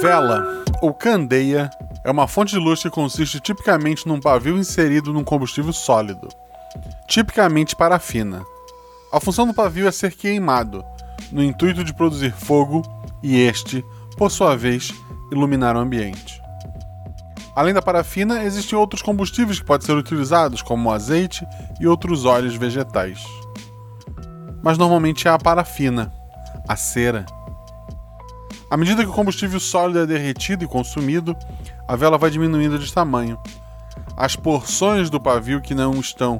Vela, ou candeia, é uma fonte de luz que consiste tipicamente num pavio inserido num combustível sólido, tipicamente parafina. A função do pavio é ser queimado, no intuito de produzir fogo e este, por sua vez, iluminar o ambiente. Além da parafina, existem outros combustíveis que podem ser utilizados, como o azeite e outros óleos vegetais. Mas normalmente é a parafina, a cera. À medida que o combustível sólido é derretido e consumido, a vela vai diminuindo de tamanho. As porções do pavio que não estão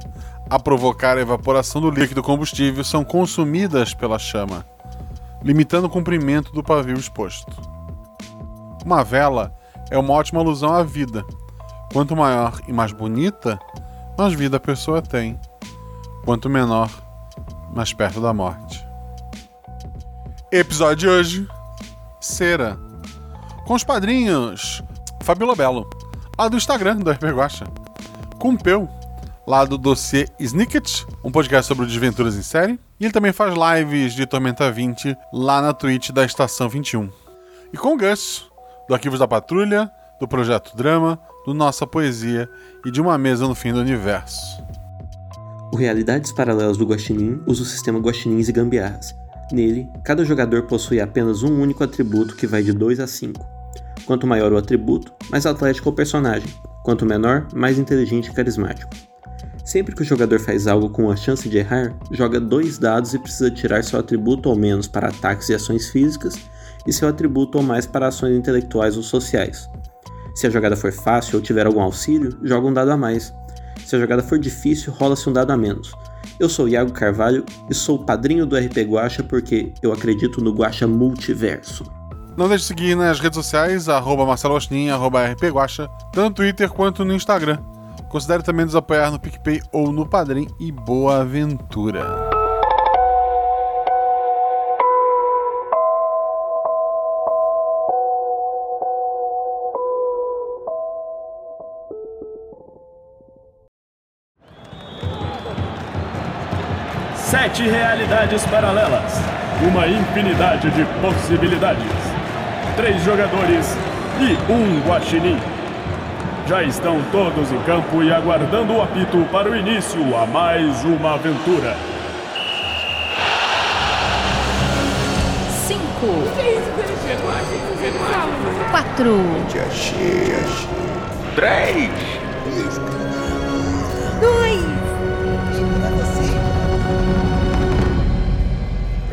a provocar a evaporação do líquido combustível são consumidas pela chama, limitando o comprimento do pavio exposto. Uma vela é uma ótima alusão à vida. Quanto maior e mais bonita, mais vida a pessoa tem. Quanto menor, mais perto da morte. Episódio de hoje: Cera. Com os padrinhos Fabiola Belo, lá do Instagram do RP Guacha. Peu, lá do dossiê Snicket, um podcast sobre desventuras em série. E ele também faz lives de Tormenta 20 lá na Twitch da Estação 21. E com o Gus, do Arquivos da Patrulha, do Projeto Drama, do Nossa Poesia e de Uma Mesa no Fim do Universo. O Realidades Paralelas do Guaxinim usa o sistema Guaxinins e Gambiarras. Nele, cada jogador possui apenas um único atributo que vai de 2 a 5. Quanto maior o atributo, mais atlético o personagem. Quanto menor, mais inteligente e carismático. Sempre que o jogador faz algo com a chance de errar, joga dois dados e precisa tirar seu atributo ou menos para ataques e ações físicas e seu atributo ou mais para ações intelectuais ou sociais. Se a jogada for fácil ou tiver algum auxílio, joga um dado a mais. Se a jogada for difícil, rola-se um dado a menos. Eu sou Iago Carvalho e sou padrinho do RP Guacha porque eu acredito no Guacha Multiverso. Não deixe de seguir nas redes sociais, arroba Marcelo Agostinho, arroba rpguacha, tanto no Twitter quanto no Instagram. Considere também nos apoiar no PicPay ou no Padrim e boa aventura! Sete realidades paralelas, uma infinidade de possibilidades três jogadores e um guaxinim. Já estão todos em campo e aguardando o apito para o início a mais uma aventura. Cinco. Quatro. Três. Dois.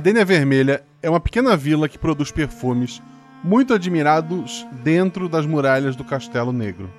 Gardênia Vermelha é uma pequena vila que produz perfumes muito admirados dentro das muralhas do Castelo Negro.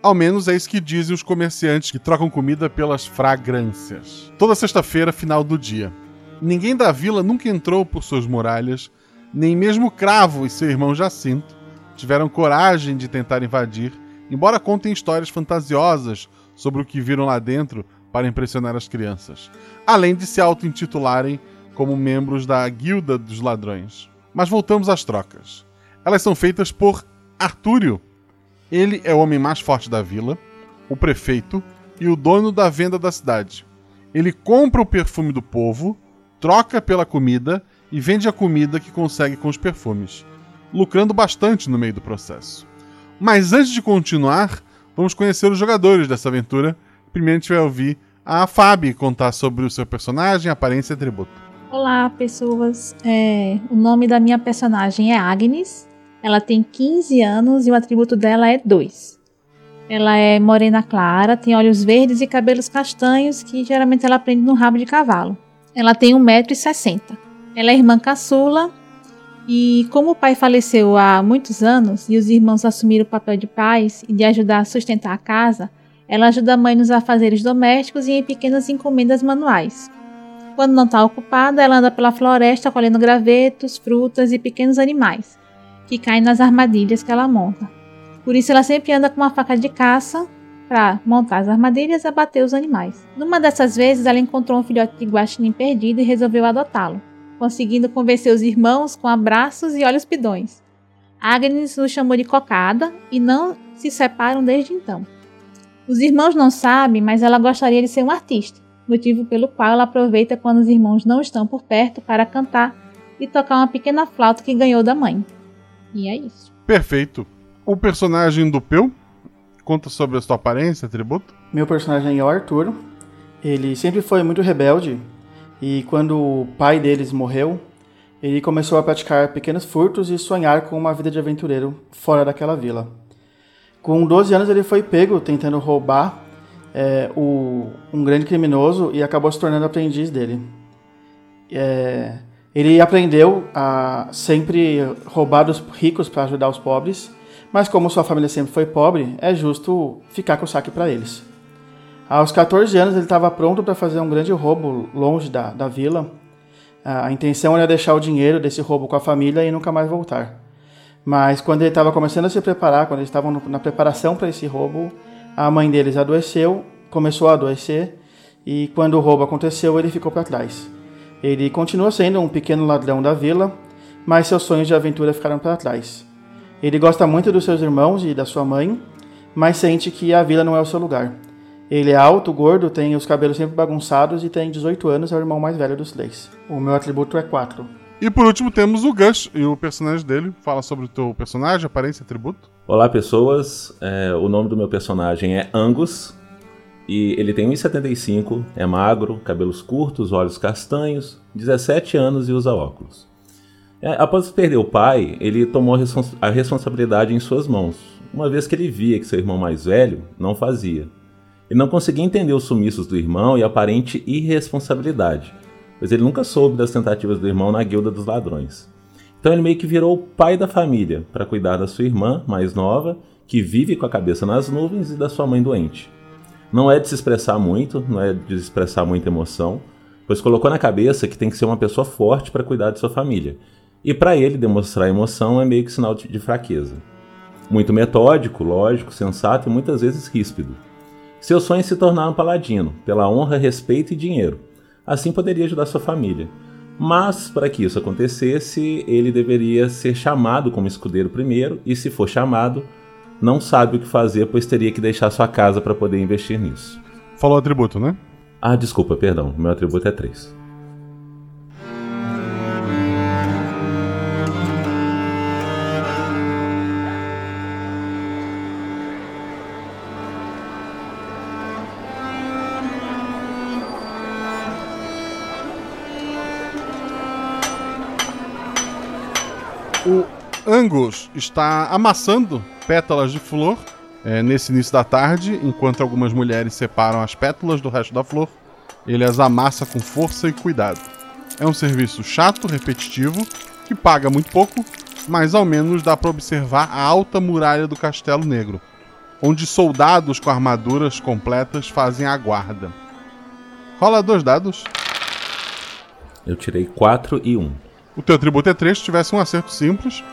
Ao menos é isso que dizem os comerciantes que trocam comida pelas fragrâncias. Toda sexta-feira, final do dia. Ninguém da vila nunca entrou por suas muralhas, nem mesmo Cravo e seu irmão Jacinto tiveram coragem de tentar invadir, embora contem histórias fantasiosas sobre o que viram lá dentro para impressionar as crianças, além de se auto-intitularem como membros da Guilda dos Ladrões. Mas voltamos às trocas. Elas são feitas por Artúrio. Ele é o homem mais forte da vila, o prefeito e o dono da venda da cidade. Ele compra o perfume do povo, troca pela comida e vende a comida que consegue com os perfumes, lucrando bastante no meio do processo. Mas antes de continuar, vamos conhecer os jogadores dessa aventura. Primeiro a gente vai ouvir a Fabi contar sobre o seu personagem, aparência e atributo. Olá, pessoas. É, o nome da minha personagem é Agnes. Ela tem 15 anos e o atributo dela é 2. Ela é morena clara, tem olhos verdes e cabelos castanhos que geralmente ela prende no rabo de cavalo. Ela tem 1,60m. Ela é irmã caçula e como o pai faleceu há muitos anos e os irmãos assumiram o papel de pais e de ajudar a sustentar a casa, ela ajuda a mãe nos afazeres domésticos e em pequenas encomendas manuais. Quando não está ocupada, ela anda pela floresta colhendo gravetos, frutas e pequenos animais. que caem nas armadilhas que ela monta. Por isso ela sempre anda com uma faca de caça para montar as armadilhas e abater os animais. Numa dessas vezes, ela encontrou um filhote de guaxinim perdido e resolveu adotá-lo, conseguindo convencer os irmãos com abraços e olhos pidões. Agnes o chamou de cocada e não se separam desde então. Os irmãos não sabem, mas ela gostaria de ser um artista, motivo pelo qual ela aproveita quando os irmãos não estão por perto para cantar e tocar uma pequena flauta que ganhou da mãe. E é isso. Perfeito. O personagem do Peu conta sobre a sua aparência, atributo? Meu personagem é o Arthur. Ele sempre foi muito rebelde e quando o pai deles morreu, ele começou a praticar pequenos furtos e sonhar com uma vida de aventureiro fora daquela vila. Com 12 anos ele foi pego tentando roubar é, o, um grande criminoso e acabou se tornando aprendiz dele. É, ele aprendeu a sempre roubar dos ricos para ajudar os pobres, mas como sua família sempre foi pobre, é justo ficar com o saque para eles. Aos 14 anos ele estava pronto para fazer um grande roubo longe da, da vila. A intenção era deixar o dinheiro desse roubo com a família e nunca mais voltar. Mas quando ele estava começando a se preparar, quando eles estavam na preparação para esse roubo, a mãe deles adoeceu, começou a adoecer, e quando o roubo aconteceu, ele ficou para trás. Ele continua sendo um pequeno ladrão da vila, mas seus sonhos de aventura ficaram para trás. Ele gosta muito dos seus irmãos e da sua mãe, mas sente que a vila não é o seu lugar. Ele é alto, gordo, tem os cabelos sempre bagunçados e tem 18 anos, é o irmão mais velho dos três. O meu atributo é 4. E por último temos o Gus e o personagem dele. Fala sobre o teu personagem, aparência atributo. Olá pessoas, é, o nome do meu personagem é Angus e ele tem 1,75, é magro, cabelos curtos, olhos castanhos, 17 anos e usa óculos. É, após perder o pai, ele tomou a responsabilidade em suas mãos, uma vez que ele via que seu irmão mais velho não fazia. Ele não conseguia entender os sumiços do irmão e a aparente irresponsabilidade, pois ele nunca soube das tentativas do irmão na guilda dos ladrões. Então ele meio que virou o pai da família para cuidar da sua irmã mais nova, que vive com a cabeça nas nuvens, e da sua mãe doente. Não é de se expressar muito, não é de expressar muita emoção, pois colocou na cabeça que tem que ser uma pessoa forte para cuidar de sua família. E para ele demonstrar emoção é meio que sinal de fraqueza. Muito metódico, lógico, sensato e muitas vezes ríspido. Seu sonho é se tornar um paladino, pela honra, respeito e dinheiro. Assim poderia ajudar sua família. Mas, para que isso acontecesse, ele deveria ser chamado como escudeiro primeiro, e se for chamado, não sabe o que fazer, pois teria que deixar sua casa para poder investir nisso. Falou atributo, né? Ah, desculpa, perdão. Meu atributo é 3. Angus está amassando pétalas de flor é, nesse início da tarde, enquanto algumas mulheres separam as pétalas do resto da flor. Ele as amassa com força e cuidado. É um serviço chato, repetitivo, que paga muito pouco, mas ao menos dá para observar a alta muralha do Castelo Negro, onde soldados com armaduras completas fazem a guarda. Rola dois dados. Eu tirei 4 e 1. Um. O teu atributo é 3, se tivesse um acerto simples.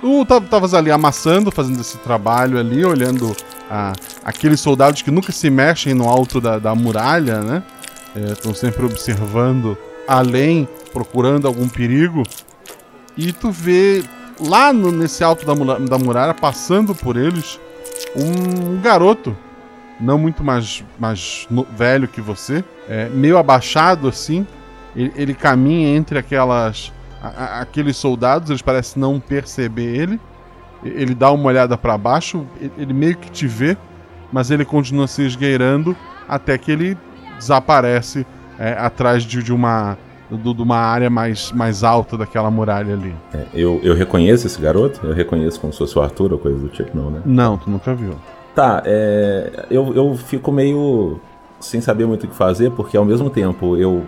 Tu estavas ali amassando, fazendo esse trabalho ali, olhando a, aqueles soldados que nunca se mexem no alto da, da muralha, né? Estão é, sempre observando além, procurando algum perigo. E tu vê lá no, nesse alto da, da muralha, passando por eles, um garoto, não muito mais, mais no, velho que você, é, meio abaixado assim. Ele, ele caminha entre aquelas a, aqueles soldados, eles parecem não perceber ele. Ele dá uma olhada para baixo, ele meio que te vê, mas ele continua se esgueirando até que ele desaparece é, atrás de, de uma de uma área mais, mais alta daquela muralha ali. É, eu, eu reconheço esse garoto? Eu reconheço como se fosse o Arthur ou coisa do tipo, não, né? Não, tu nunca viu. Tá, é, eu, eu fico meio sem saber muito o que fazer, porque ao mesmo tempo eu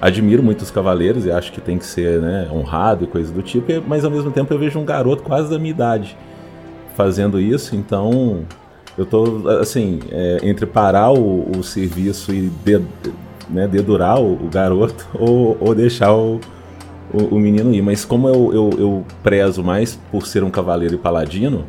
admiro muito os cavaleiros e acho que tem que ser né, honrado e coisa do tipo, mas ao mesmo tempo eu vejo um garoto quase da minha idade fazendo isso, então eu tô assim, é, entre parar o, o serviço e de, né, dedurar o, o garoto ou, ou deixar o, o, o menino ir. Mas como eu, eu, eu, prezo mais por ser um cavaleiro e paladino,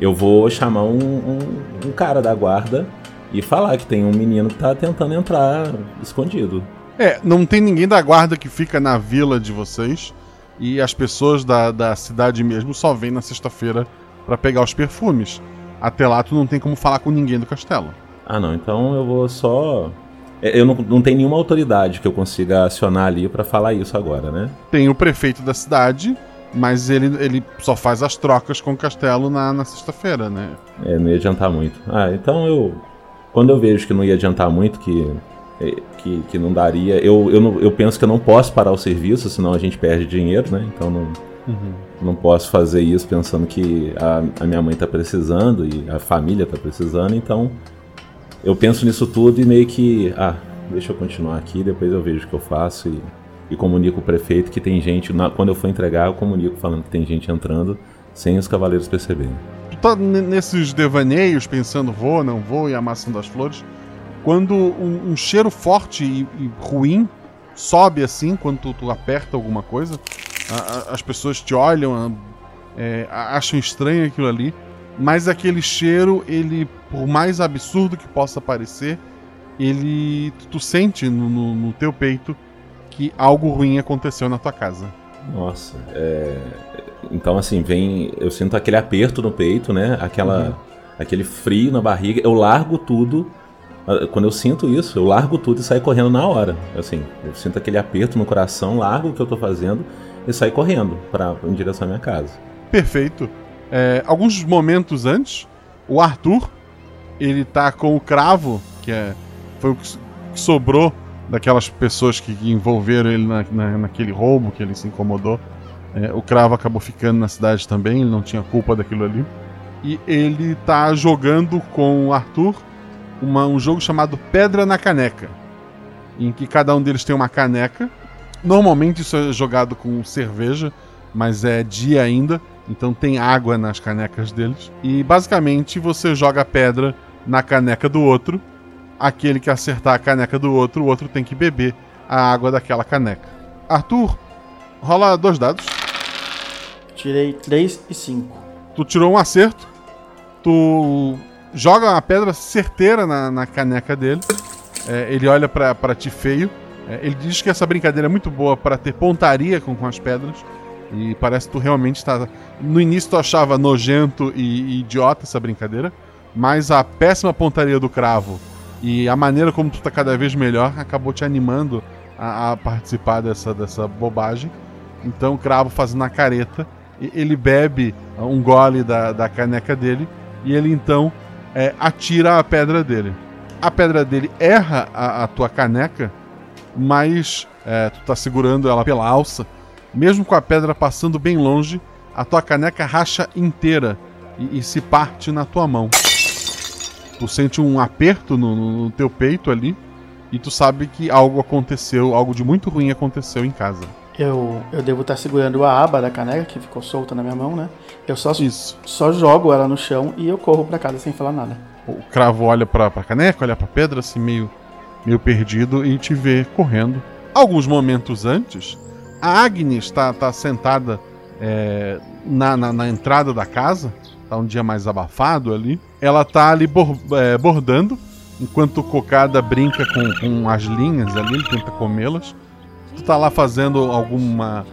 eu vou chamar um, um, um cara da guarda e falar que tem um menino que tá tentando entrar escondido. É, não tem ninguém da guarda que fica na vila de vocês. E as pessoas da, da cidade mesmo só vêm na sexta-feira para pegar os perfumes. Até lá tu não tem como falar com ninguém do castelo. Ah não, então eu vou só é, eu não, não tenho nenhuma autoridade que eu consiga acionar ali para falar isso agora, né? Tem o prefeito da cidade, mas ele, ele só faz as trocas com o castelo na, na sexta-feira, né? É, não ia adiantar muito. Ah, então eu. Quando eu vejo que não ia adiantar muito, que, que, que não daria. Eu, eu, não, eu penso que eu não posso parar o serviço, senão a gente perde dinheiro, né? Então não, uhum. não posso fazer isso pensando que a, a minha mãe tá precisando e a família tá precisando, então eu penso nisso tudo e meio que, ah, deixa eu continuar aqui, depois eu vejo o que eu faço e, e comunico o prefeito que tem gente, na, quando eu for entregar, eu comunico falando que tem gente entrando sem os cavaleiros perceberem. Tu tá nesses devaneios, pensando vou, não vou e amassando as flores, quando um, um cheiro forte e, e, ruim sobe assim, quando tu, tu aperta alguma coisa, a, a, as pessoas te olham, é, acham estranho aquilo ali, mas aquele cheiro, ele, por mais absurdo que possa parecer, ele. Tu sente no, no, no teu peito que algo ruim aconteceu na tua casa. Nossa, é... então assim, vem. Eu sinto aquele aperto no peito, né? Aquela, uhum. Aquele frio na barriga. Eu largo tudo. Ah, quando eu sinto isso, eu largo tudo e saio correndo na hora. Assim, eu sinto aquele aperto no coração, largo o que eu tô fazendo e saio correndo pra, em direção à minha casa. Perfeito. É, alguns momentos antes, o Arthur, ele tá com o cravo, que é, foi o que sobrou daquelas pessoas que envolveram ele na, na, naquele roubo que ele se incomodou. É, o cravo acabou ficando na cidade também, ele não tinha culpa daquilo ali. E ele tá jogando com o Arthur uma, um jogo chamado Pedra na Caneca, em que cada um deles tem uma caneca. Normalmente isso é jogado com cerveja, mas é dia ainda. Então tem água nas canecas deles. E basicamente você joga pedra na caneca do outro. Aquele que acertar a caneca do outro, o outro tem que beber a água daquela caneca. Arthur, rola dois dados. Tirei 3 e 5. Tu tirou um acerto. Tu joga uma pedra certeira na, na caneca dele. É, ele olha para ti feio. É, ele diz que essa brincadeira é muito boa para ter pontaria com, com as pedras. E parece que tu realmente está. No início tu achava nojento e, e idiota essa brincadeira, mas a péssima pontaria do cravo e a maneira como tu tá cada vez melhor acabou te animando a, a participar dessa, dessa bobagem. Então o cravo fazendo a careta, ele bebe um gole da, da caneca dele e ele então é, atira a pedra dele. A pedra dele erra a, a tua caneca, mas é, tu tá segurando ela pela alça mesmo com a pedra passando bem longe, a tua caneca racha inteira e, e se parte na tua mão. Tu sente um aperto no, no, teu peito ali e tu sabe que algo aconteceu, algo de muito ruim aconteceu em casa. Eu, eu devo estar segurando a aba da caneca que ficou solta na minha mão, né? Eu só, Isso. só jogo ela no chão e eu corro para casa sem falar nada. O cravo olha pra, pra caneca, olha pra pedra, assim, meio, meio perdido e te vê correndo. Alguns momentos antes, a Agnes está tá sentada é, na, na, na, entrada da casa, tá um dia mais abafado ali. Ela tá ali bor, é, bordando, enquanto o Cocada brinca com, com as linhas ali, ele tenta comê-las. Tu tá lá fazendo alguma.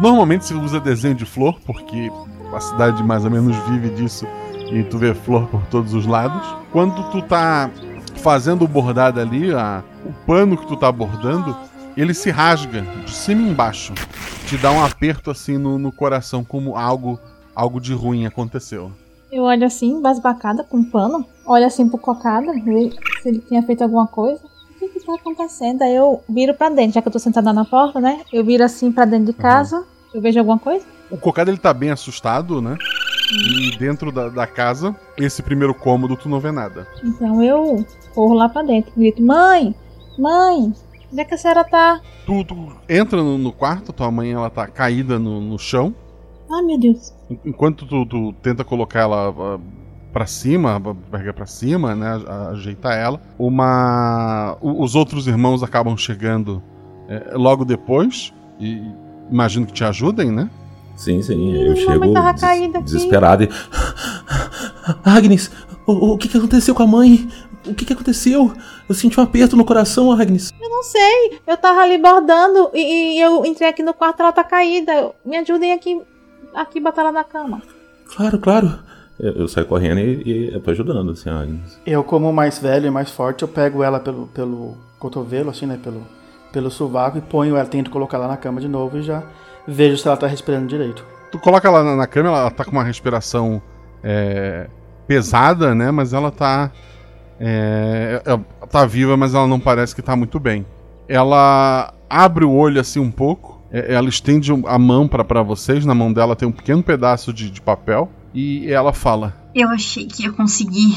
Normalmente se usa desenho de flor, porque a cidade mais ou menos vive disso e tu vê flor por todos os lados. Quando tu tá fazendo o bordado ali, a, o pano que tu tá bordando ele se rasga de cima e embaixo. Te dá um aperto assim no, no coração, como algo, algo de ruim aconteceu. Eu olho assim, basbacada, com um pano. Olho assim pro cocada, ver se ele tinha feito alguma coisa. O que que tá acontecendo? Aí eu viro pra dentro, já que eu tô sentada na porta, né? Eu viro assim pra dentro de casa. Uhum. Eu vejo alguma coisa? O cocada ele tá bem assustado, né? E dentro da, da, casa, esse primeiro cômodo, tu não vê nada. Então eu corro lá pra dentro, grito: Mãe! Mãe! Onde é que a senhora tá? Tu, tu entra no, no, quarto, tua mãe ela tá caída no, no chão. Ai, meu Deus. Enquanto tu, tu tenta colocar ela para cima, pegar para cima, né, ajeitar ela, uma os outros irmãos acabam chegando é, logo depois e imagino que te ajudem, né? Sim, sim. Eu chego des- caída aqui. desesperado e. Agnes, o, o que, que aconteceu com a mãe? O que, que aconteceu? Eu senti um aperto no coração, Agnes. Eu não sei. Eu tava ali bordando e, e eu entrei aqui no quarto, ela tá caída. Me ajudem aqui, aqui botar ela na cama. Claro, claro. Eu, eu saio correndo e, e eu tô ajudando, assim, a Agnes. Eu, como mais velho e mais forte, eu pego ela pelo, pelo cotovelo, assim, né? Pelo, pelo sovaco e ponho ela, tento colocar ela na cama de novo e já vejo se ela tá respirando direito. Tu coloca ela na, na cama, ela tá com uma respiração é, pesada, né? Mas ela tá. é, ela tá viva, mas ela não parece que tá muito bem. Ela abre o olho assim um pouco. é, ela estende a mão pra pra vocês. Na mão dela tem um pequeno pedaço de, de papel. E ela fala: Eu achei que ia conseguir.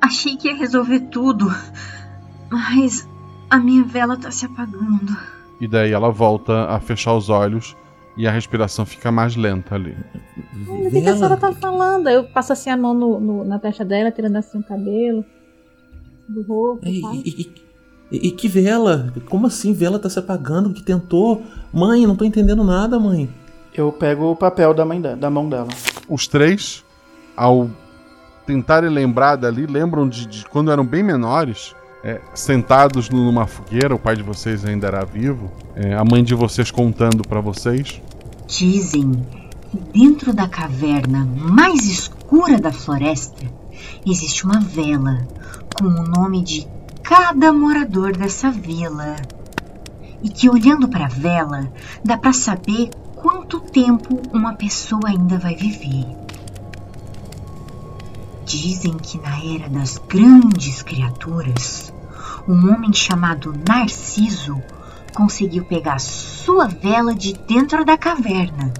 Achei que ia resolver tudo. Mas a minha vela tá se apagando. E daí ela volta a fechar os olhos. E a respiração fica mais lenta ali. Ai, O que, que a senhora tá falando? Eu passo assim a mão no, no- na testa dela, tirando assim o cabelo do rosto. E, e- e- e que vela? Como assim vela tá se apagando? Que tentou? Mãe, não tô entendendo nada, mãe. Eu pego o papel da, mãe da, da mão dela. Os três, ao tentarem lembrar dali, lembram de, de quando eram bem menores, é, sentados numa fogueira, o pai de vocês ainda era vivo, é, a mãe de vocês contando pra vocês. Dizem que dentro da caverna mais escura da floresta existe uma vela com o nome de cada morador dessa vila. E que olhando para a vela dá para saber quanto tempo uma pessoa ainda vai viver. Dizem que na era das grandes criaturas, um homem chamado Narciso conseguiu pegar sua vela de dentro da caverna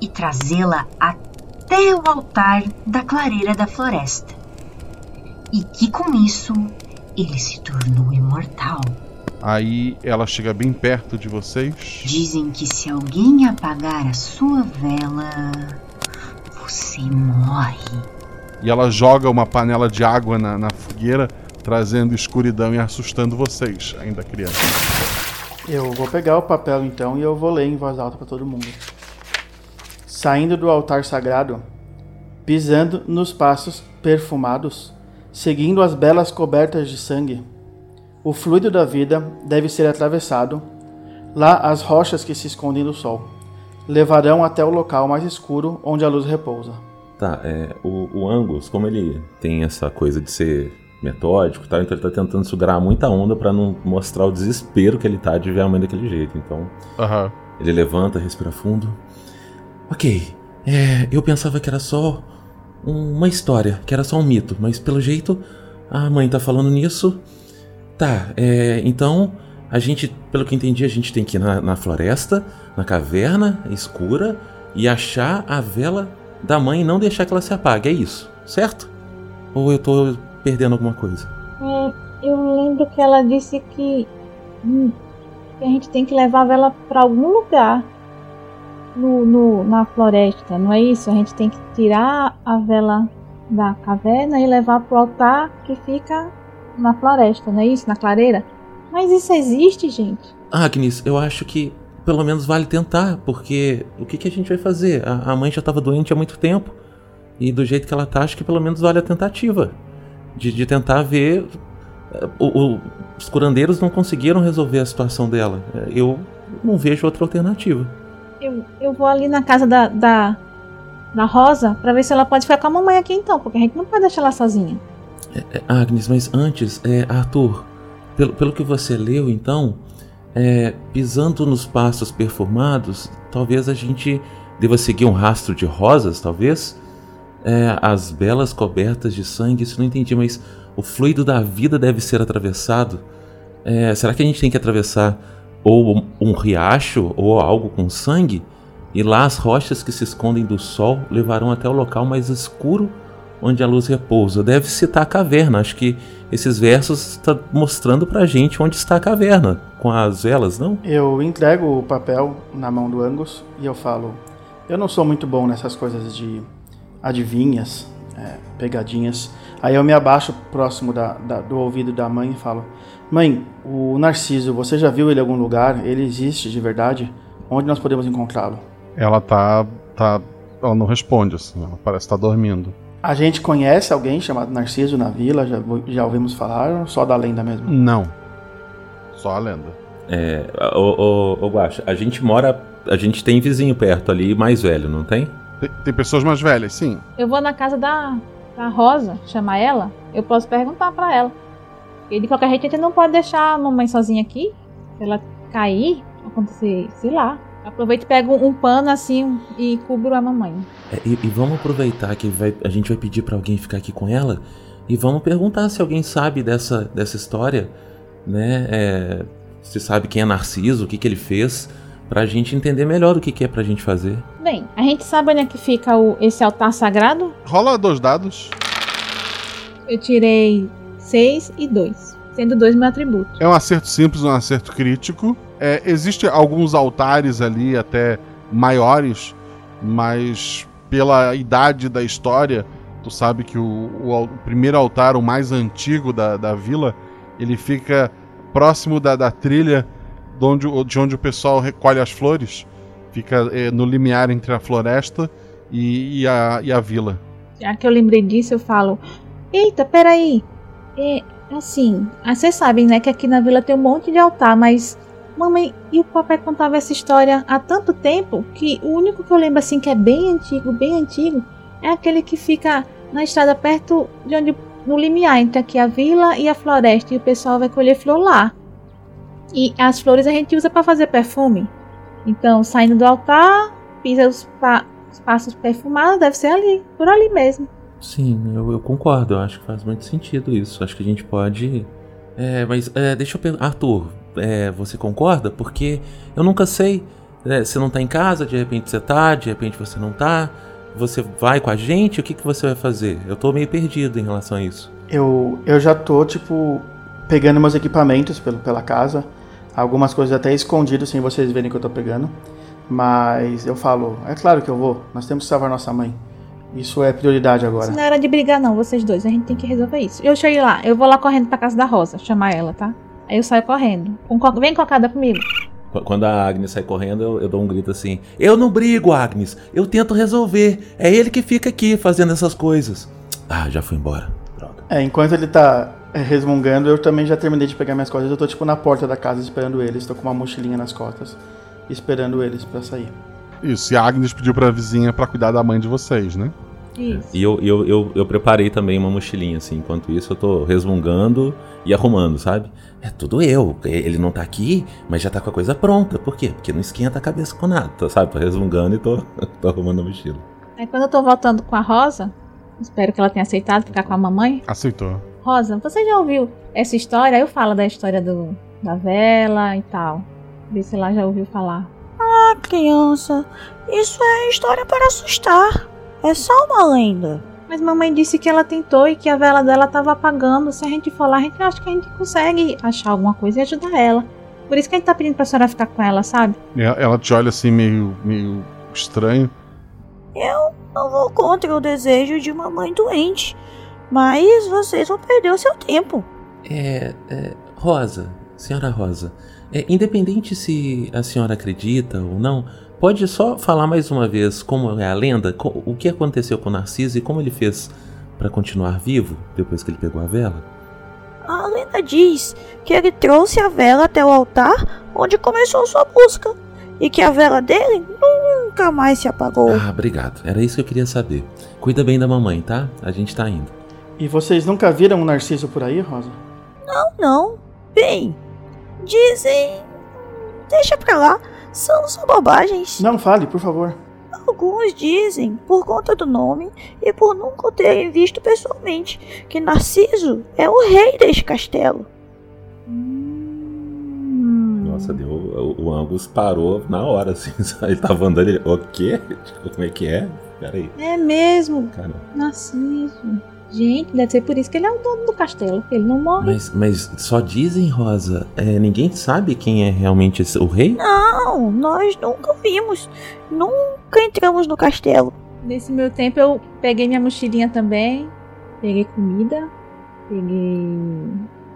e trazê-la até o altar da clareira da floresta. E que com isso ele se tornou imortal. Aí ela chega bem perto de vocês. Dizem que se alguém apagar a sua vela, você morre. E ela joga uma panela de água na, na fogueira, trazendo escuridão e assustando vocês, ainda criança. Eu vou pegar o papel então e eu vou ler em voz alta para todo mundo. Saindo do altar sagrado, pisando nos passos perfumados, seguindo as belas cobertas de sangue, o fluido da vida deve ser atravessado. Lá as rochas que se escondem do sol levarão até o local mais escuro onde a luz repousa. Tá, é, o, o Angus, como ele tem essa coisa de ser metódico tal, então ele tá tentando segurar muita onda pra não mostrar o desespero que ele tá de ver a mãe daquele jeito. Então, Aham. ele levanta, respira fundo. Ok, é, eu pensava que era só um- uma história, que era só um mito, mas pelo jeito a mãe tá falando nisso. Tá, é, então a gente, pelo que entendi, a gente tem que ir na, na floresta, na caverna escura e achar a vela da mãe e não deixar que ela se apague, é isso, certo? Ou eu tô perdendo alguma coisa? É, eu lembro que ela disse que, hum, que a gente tem que levar a vela pra algum lugar no, no- na floresta, não é isso? A gente tem que tirar a vela da caverna e levar pro altar que fica na floresta, não é isso? Na clareira? Mas isso existe, gente? Agnes, eu acho que pelo menos vale tentar, porque o que, que a gente vai fazer? A, a mãe já estava doente há muito tempo. E do jeito que ela tá, acho que pelo menos vale a tentativa. De, de tentar ver. eh, o- o- os curandeiros não conseguiram resolver a situação dela. Eh, Eu não vejo outra alternativa. Eu, eu vou ali na casa da, da, da Rosa pra ver se ela pode ficar com a mamãe aqui então, porque a gente não pode deixar ela sozinha. É, Agnes, mas antes, é, Arthur, pelo, pelo que você leu, então, é, pisando nos passos perfumados, talvez a gente deva seguir um rastro de rosas, talvez? É, as belas cobertas de sangue, isso não entendi, mas o fluido da vida deve ser atravessado. É, será que a gente tem que atravessar ou um, riacho ou algo com sangue? E lá as rochas que se escondem do sol levarão até o local mais escuro onde a luz repousa. Deve citar a caverna. Acho que esses versos estão mostrando pra gente onde está a caverna, com as velas, não? Eu entrego o papel na mão do Angus e eu falo: Eu não sou muito bom nessas coisas de adivinhas, é, pegadinhas, Aí eu me abaixo próximo da, da- do ouvido da mãe e falo: Mãe, o Narciso, você já viu ele em algum lugar? Ele existe de verdade? Onde nós podemos encontrá-lo? Ela tá. tá. Ela não responde, assim, ela parece estar dormindo. A gente conhece alguém chamado Narciso na vila? Já, já ouvimos falar? Ou só da lenda mesmo? Não. Só a lenda. É, ô, ô, ô Guaxa, a gente mora. A gente tem vizinho perto ali, mais velho, não tem? Tem, tem pessoas mais velhas, sim. Eu vou na casa da, da Rosa, chamar ela. Eu posso perguntar pra ela. E de qualquer jeito, a gente não pode deixar a mamãe sozinha aqui. Se ela cair, acontecer, sei lá. Aproveito e pego um pano assim e cubro a mamãe. É, e, e vamos aproveitar que vai- a gente vai pedir pra alguém ficar aqui com ela e vamos perguntar se alguém sabe dessa, dessa história, né? É, se sabe quem é Narciso, o que, que ele fez, pra gente entender melhor o que, que é pra gente fazer. Bem, a gente sabe onde é que fica o, esse altar sagrado? Rola dois dados. Eu tirei 6 e 2. Sendo dois meu atributo. É um acerto simples, um acerto crítico. É, Existem alguns altares ali, até maiores, mas pela idade da história, tu sabe que o, o o primeiro altar, o mais antigo da, da vila, ele fica próximo da, da trilha de onde, o- de onde o pessoal recolhe as flores. Fica é, no limiar entre a floresta e, e a, e a vila. Já que eu lembrei disso, eu falo: Eita, peraí. É, assim, ah, vocês sabem, né, que aqui na vila tem um monte de altar, mas. Mamãe, e o papai contava essa história há tanto tempo que o único que eu lembro assim que é bem antigo, bem antigo, é aquele que fica na estrada perto de onde. no limiar entre aqui a vila e a floresta, e o pessoal vai colher flor lá. E as flores a gente usa para fazer perfume. Então, saindo do altar, pisa os, pa os passos perfumados, deve ser ali, por ali mesmo. Sim, eu, eu concordo, eu acho que faz muito sentido isso. Acho que a gente pode. É, mas é, deixa eu perguntar. Arthur, é, você concorda? Porque eu nunca sei. é, você não tá em casa, de repente você tá, de repente você não tá. Você vai com a gente? O que, que você vai fazer? Eu tô meio perdido em relação a isso. Eu, eu já tô, tipo, pegando meus equipamentos pelo, pela casa. Algumas coisas até escondidas sem vocês verem que eu tô pegando. Mas eu falo, é claro que eu vou. Nós temos que salvar nossa mãe. Isso é prioridade agora. Isso não era de brigar, não, vocês dois. A gente tem que resolver isso. Eu cheguei lá, eu vou lá correndo pra casa da Rosa, chamar ela, tá? Aí eu saio correndo. Vem cocada comigo. Qu- Quando a Agnes sai correndo, eu, eu dou um grito assim: Eu não brigo, Agnes. Eu tento resolver. É ele que fica aqui fazendo essas coisas. Ah, já foi embora. Droga. É, enquanto ele tá resmungando, eu também já terminei de pegar minhas coisas. Eu tô, tipo, na porta da casa esperando eles. Tô com uma mochilinha nas costas, esperando eles pra sair. Isso, e a Agnes pediu pra vizinha pra cuidar da mãe de vocês, né? Isso. E eu, eu, eu, eu preparei também uma mochilinha, assim. Enquanto isso, eu tô resmungando e arrumando, sabe? É tudo eu. Ele não tá aqui, mas já tá com a coisa pronta. Por quê? Porque não esquenta a cabeça com nada, sabe? Tô resmungando e tô, tô arrumando a mochila. Aí quando eu tô voltando com a Rosa, espero que ela tenha aceitado ficar com a mamãe. Aceitou. Rosa, você já ouviu essa história? Aí eu falo da história do, da vela e tal. Vê se ela já ouviu falar. Ah, criança, isso é história para assustar. É só uma lenda. Mas mamãe disse que ela tentou e que a vela dela tava apagando. Se a gente for lá, a gente acha que a gente consegue achar alguma coisa e ajudar ela. Por isso que a gente tá pedindo pra senhora ficar com ela, sabe? E ela- Ela te olha assim meio, meio estranho. Eu não vou contra o desejo de uma mãe doente. Mas vocês vão perder o seu tempo. É, é, Rosa, senhora Rosa, é, independente se a senhora acredita ou não, pode só falar mais uma vez como é a lenda, o que aconteceu com o Narciso e como ele fez para continuar vivo depois que ele pegou a vela? A lenda diz que ele trouxe a vela até o altar onde começou sua busca. E que a vela dele nunca mais se apagou. Ah, obrigado. Era isso que eu queria saber. Cuida bem da mamãe, tá? A gente tá indo. E vocês nunca viram um Narciso por aí, Rosa? Não, não. Bem, dizem. Deixa pra lá. São só bobagens. Não fale, por favor. Alguns dizem, por conta do nome e por nunca o terem visto pessoalmente, que Narciso é o rei deste castelo. Hum. Nossa, deu. O, o Angus parou na hora, assim. Ele tava andando ele. O quê? Tipo, Como é que é? Peraí. É mesmo, Cara. Narciso. Gente, deve ser por isso que ele é o dono do castelo. Ele não morre. Mas, mas só dizem, Rosa, é, ninguém sabe quem é realmente esse- o rei? Não, nós nunca vimos. Nunca entramos no castelo. Nesse meu tempo eu peguei minha mochilinha também. Peguei comida, peguei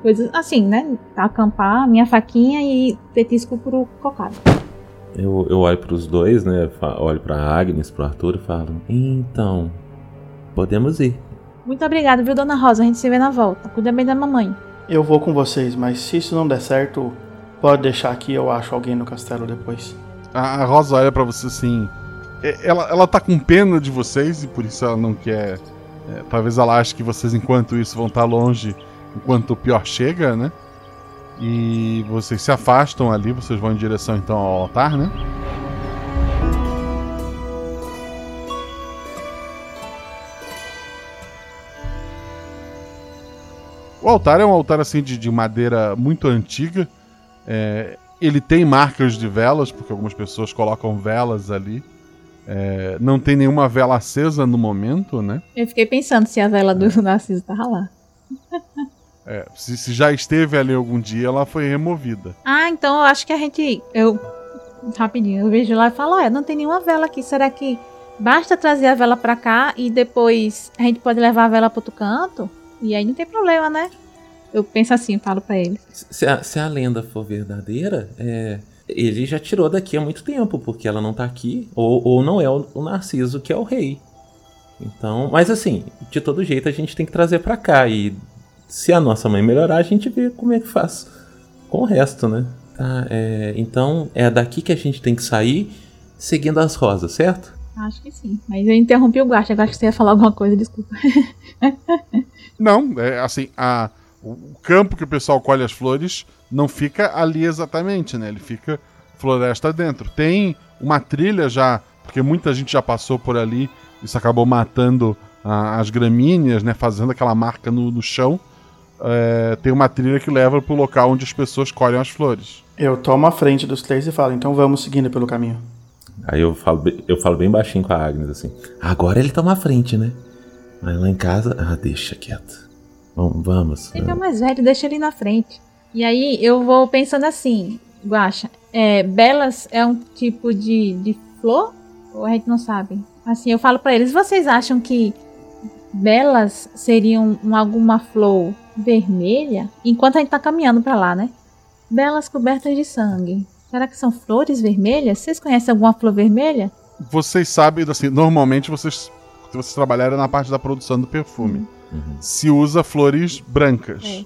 coisas assim, né? Acampar, minha faquinha e petisco pro cocado. Eu, eu olho pros dois, né? Olho pra Agnes, pro Arthur e falo: Então, podemos ir. Muito obrigada, viu, dona Rosa? A gente se vê na volta. Cuida bem da mamãe. Eu vou com vocês, mas se isso não der certo, pode deixar aqui, eu acho alguém no castelo depois. A, Rosa olha pra você assim. é, Ela, ela tá com pena de vocês e por isso ela não quer. é, talvez ela ache que vocês, enquanto isso, vão estar longe enquanto o pior chega, né? E vocês se afastam ali, vocês vão em direção então ao altar, né? O altar é um altar assim de, de madeira muito antiga. É, ele tem marcas de velas, porque algumas pessoas colocam velas ali. É, não tem nenhuma vela acesa no momento, né? Eu fiquei pensando se a vela do Narciso tava lá. É, se, se já esteve ali algum dia, ela foi removida. Ah, então eu acho que a gente. Eu. Rapidinho, eu vejo lá e falo: olha, não tem nenhuma vela aqui. Será que basta trazer a vela pra cá e depois a gente pode levar a vela pro outro canto? E aí não tem problema, né? Eu penso assim, falo pra eles. Se a, se a lenda for verdadeira, é, ele já tirou daqui há muito tempo, porque ela não tá aqui, ou, ou não é o, o Narciso que é o rei. Então, mas assim, de todo jeito a gente tem que trazer pra cá e se a nossa mãe melhorar, a gente vê como é que faz com o resto, né? Tá, é, então é daqui que a gente tem que sair seguindo as rosas, certo? Acho que sim. Mas eu interrompi o Guacha. Eu acho que você ia falar alguma coisa, desculpa. Não, é assim, a, o o campo que o pessoal colhe as flores não fica ali exatamente, né? Ele fica floresta dentro. Tem uma trilha já, porque muita gente já passou por ali, isso acabou matando ah, as gramíneas, né? Fazendo aquela marca no, no chão. É, tem uma trilha que leva pro local onde as pessoas colhem as flores. Eu tomo a frente dos três e falo, então vamos seguindo pelo caminho. Aí eu falo, bem- eu falo bem baixinho com a Agnes assim. Agora ele toma a frente, né? Mas lá em casa, ah, deixa quieto. Vamos, vamos. Ele é o mais velho, deixa ele na frente. E aí eu vou pensando assim, Guacha, é, belas é um tipo de, de flor? Ou a gente não sabe? Assim, eu falo pra eles, vocês acham que belas seriam um- alguma flor vermelha? Enquanto a gente tá caminhando pra lá, né? Belas cobertas de sangue. Será que são flores vermelhas? Vocês conhecem alguma flor vermelha? Vocês sabem, assim, normalmente vocês, se vocês trabalharam na parte da produção do perfume. Se usa flores brancas. É.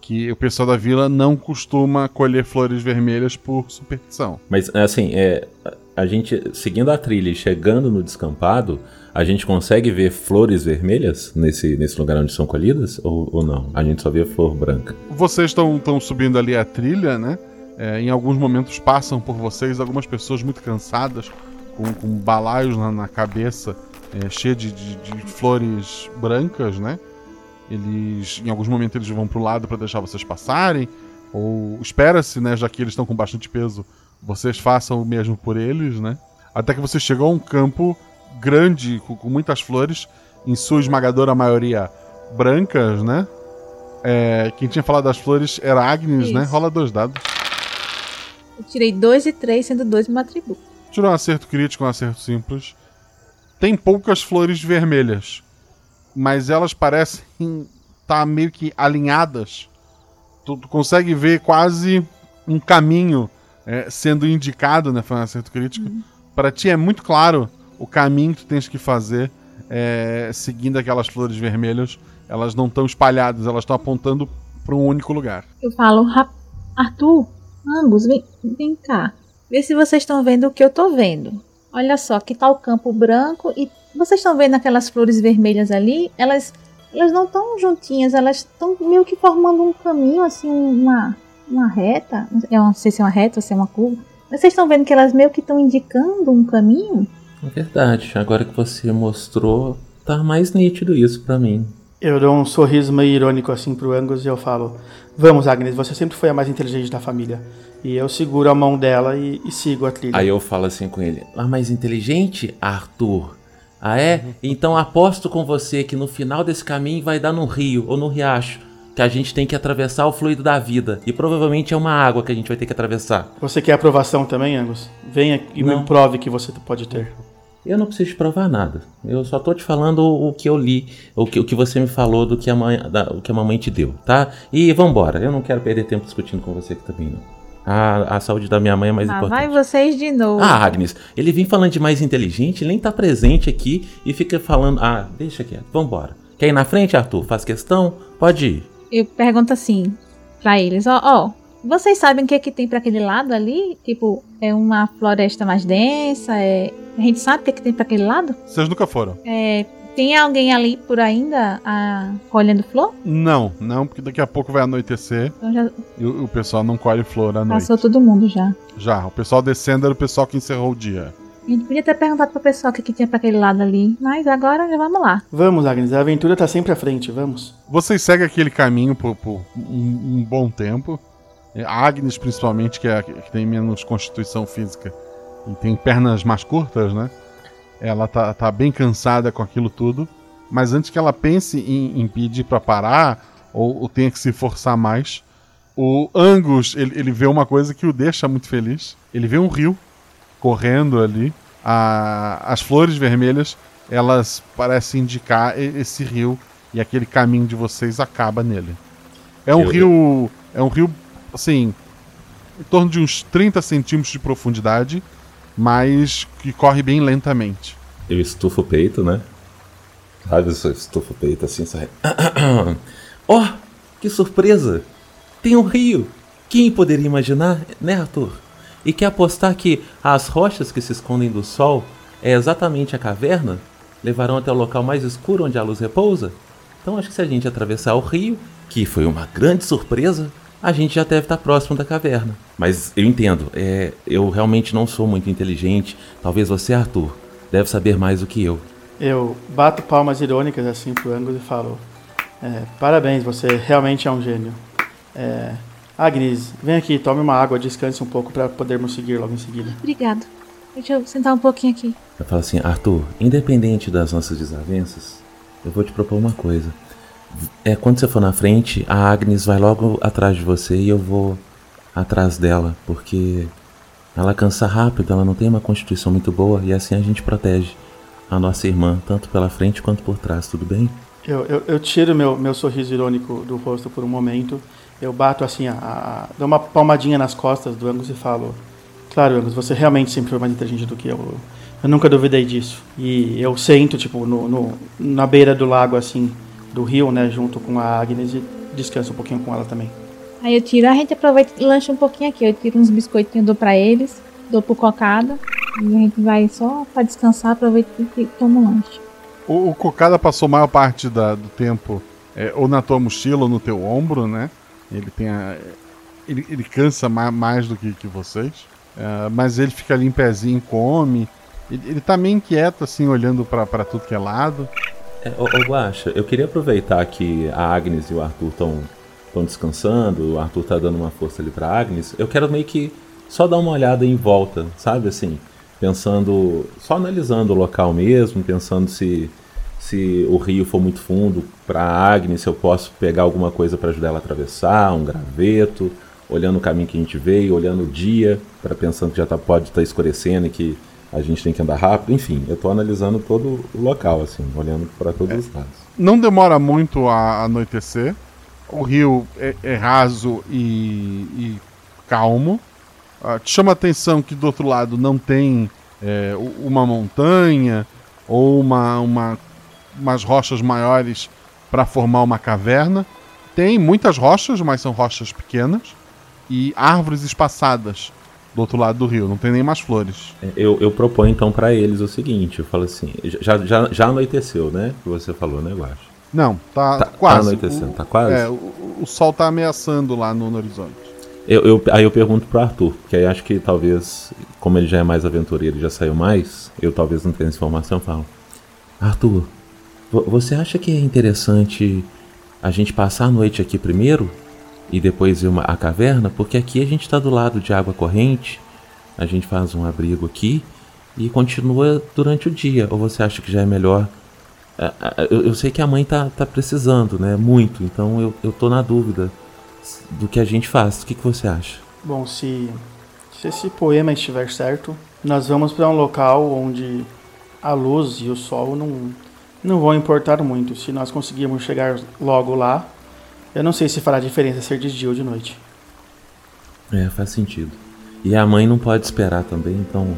Que o pessoal da vila não costuma colher flores vermelhas por superstição. Mas assim, é, a a gente seguindo a trilha e chegando no descampado, a gente consegue ver flores vermelhas nesse, nesse lugar onde são colhidas ou, ou não? A gente só vê flor branca. Vocês estão subindo ali a trilha, né? É, em alguns momentos passam por vocês algumas pessoas muito cansadas, com, com balaios na, na cabeça, é, cheio de, de- de flores brancas, né? Eles, em alguns momentos, eles vão pro lado para deixar vocês passarem, ou espera-se, né? Já que eles estão com bastante peso, vocês façam o mesmo por eles, né? Até que você chegou a um campo grande, com, com muitas flores, em sua esmagadora maioria brancas, né? É, quem tinha falado das flores era Agnes, né? Isso. Rola dois dados. Eu tirei dois e três, sendo dois meu atributo. Tirou um acerto crítico, um acerto simples. Tem poucas flores vermelhas, mas elas parecem estar meio que alinhadas. Tu, tu consegue ver quase um caminho é, sendo indicado, né? Foi um acerto crítico. Para ti é muito claro o caminho que tu tens que fazer é, seguindo aquelas flores vermelhas. Elas não estão espalhadas, elas estão apontando para um único lugar. Eu falo, "Ra- Arthur, Angus, vem, vem cá. Vê se vocês estão vendo o que eu tô vendo. Olha só, aqui tá o campo branco e vocês estão vendo aquelas flores vermelhas ali? Elas, elas não estão juntinhas, elas estão meio que formando um caminho, assim, uma, uma reta. Eu não sei se é uma reta ou se é uma curva. Mas vocês estão vendo que elas meio que estão indicando um caminho? É verdade, agora que você mostrou, tá mais nítido isso pra mim. Eu dou um sorriso meio irônico assim pro Angus e eu falo: Vamos, Agnes, você sempre foi a mais inteligente da família. E eu seguro a mão dela e, e sigo a trilha. Aí eu falo assim com ele: Ah, mais inteligente, Arthur? Ah, é? Então aposto com você que no final desse caminho vai dar no rio ou no riacho. Que a gente tem que atravessar o fluido da vida. E provavelmente é uma água que a gente vai ter que atravessar. Você quer aprovação também, Angus? Venha e Não. me prove que você pode ter. Eu não preciso te provar nada. Eu só tô te falando o que eu li, o que, o que você me falou do que a, mãe, da, o que a mamãe te deu, tá? E vambora. Eu não quero perder tempo discutindo com você aqui também, não. A, a saúde da minha mãe é mais Ah, importante. vai vocês de novo. Ah, Agnes, ele vem falando de mais inteligente, ele nem tá presente aqui e fica falando. Ah, deixa quieto, vambora. Quer ir na frente, Arthur? Faz questão? Pode ir. Eu pergunto assim pra eles, ó, ó, vocês sabem o que é que tem pra aquele lado ali? Tipo, é uma floresta mais densa, é... A gente sabe o que é que tem pra aquele lado? Vocês nunca foram? É... Tem alguém ali por ainda a... colhendo flor? Não, não, porque daqui a pouco vai anoitecer Então já e o, o pessoal não colhe flor à noite. passou todo mundo já. Já, o pessoal descendo era o pessoal que encerrou o dia. A gente podia ter perguntado pro pessoal o que, que tinha pra aquele lado ali, mas agora já vamos lá. Vamos, Agnes, a aventura tá sempre à frente, vamos. Vocês seguem aquele caminho por, por um, um bom tempo. É, A Agnes, principalmente, que, é, a que tem menos constituição física e tem pernas mais curtas, né? Ela tá, tá bem cansada com aquilo tudo. Mas antes que ela pense em, em pedir pra parar, ou, ou tenha que se forçar mais, o Angus ele, ele vê uma coisa que o deixa muito feliz. Ele vê um rio correndo ali. A- as flores vermelhas elas parecem indicar esse rio e aquele caminho de vocês acaba nele. É um Eu- rio. É um rio, assim, em torno de uns 30 centímetros de profundidade, mas que corre bem lentamente. Eu estufo o peito, né? Sabe, eu estufo o peito assim, sai. Ó, que surpresa! Tem um rio! Quem poderia imaginar, né, Arthur? E quer apostar que as rochas que se escondem do sol é exatamente a caverna? Levarão até o local mais escuro onde a luz repousa? Então acho que se a gente atravessar o rio, que foi uma grande surpresa, a gente já deve estar próximo da caverna. Mas eu entendo, é, eu realmente não sou muito inteligente. Talvez você, Arthur, deve saber mais do que eu. Eu bato palmas irônicas assim pro Angus e falo: é, Parabéns, você realmente é um gênio. É, Agnes, vem aqui, tome uma água, descanse um pouco para podermos seguir logo em seguida. Obrigado. Deixa eu sentar um pouquinho aqui. Eu falo assim, Arthur, independente das nossas desavenças, eu vou te propor uma coisa. É quando você for na frente, a Agnes vai logo atrás de você e eu vou atrás dela, porque ela cansa rápido, ela não tem uma constituição muito boa e assim a gente protege a nossa irmã, tanto pela frente quanto por trás, tudo bem? Eu, eu, eu tiro meu, meu sorriso irônico do rosto por um momento. Eu bato assim, a, a, dou uma palmadinha nas costas do Angus e falo: Claro, Angus, você realmente sempre foi mais inteligente do que eu. Eu nunca duvidei disso. E eu sento, tipo, no, no, na beira do lago, assim, do rio, né, junto com a Agnes e descanso um pouquinho com ela também. Aí eu tiro, a gente aproveita e lancha um pouquinho aqui. Eu tiro uns biscoitinhos, dou pra eles, dou pro cocada. E a gente vai só pra descansar, aproveita e toma um lanche. O, o Cocada passou a maior parte da- do tempo é, ou na tua mochila ou no teu ombro, né? Ele tem a, ele, ele cansa ma- mais do que, que vocês. É, mas ele fica ali em pezinho, come. Ele, ele tá meio inquieto, assim, olhando pra tudo que é lado. É, ô, ô Guaxa, eu queria aproveitar que a Agnes e o Arthur estão descansando, o Arthur tá dando uma força ali pra Agnes. Eu quero meio que só dar uma olhada em volta, sabe assim, pensando, só analisando o local mesmo, pensando se se o rio for muito fundo pra Agnes, se eu posso pegar alguma coisa pra ajudar ela a atravessar, um graveto, olhando o caminho que a gente veio, olhando o dia, para pensando que já tá, pode estar escurecendo e que a gente tem que andar rápido, enfim, eu tô analisando todo o local assim, olhando para todos os lados. Não demora muito a anoitecer. O rio é, é raso e, e calmo. Ah, te chama a atenção que do outro lado não tem é, uma montanha ou uma, uma- umas rochas maiores para formar uma caverna. Tem muitas rochas, mas são rochas pequenas. E árvores espaçadas do outro lado do rio. Não tem nem mais flores. É, Eu, eu proponho então para eles o seguinte, eu falo assim, já, já, já anoiteceu, né? Que você falou, né, Guaxa? Não, tá, Tá- tá quase. anoitecendo, O- tá quase? É, o, o sol tá ameaçando lá no, no horizonte. Eu, eu- aí eu pergunto pro Arthur, porque aí acho que talvez, como ele já é mais aventureiro e já saiu mais, eu talvez não tenha essa informação, falo. Arthur, vo- você acha que é interessante a gente passar a noite aqui primeiro e depois uma, à caverna? Porque aqui a gente tá do lado de água corrente, a gente faz um abrigo aqui e continua durante o dia. Ou você acha que já é melhor? Ah, ah, Eu, eu sei que a mãe tá, tá precisando, né? Muito, então eu, eu tô na dúvida do que a gente faz. O que, que você acha? Bom, se, se esse poema estiver certo, nós vamos para um local onde a luz e o sol não, não vão importar muito. Se nós conseguirmos chegar logo lá, eu não sei se fará diferença ser de dia ou de noite. É, faz sentido. E a mãe não pode esperar também, então.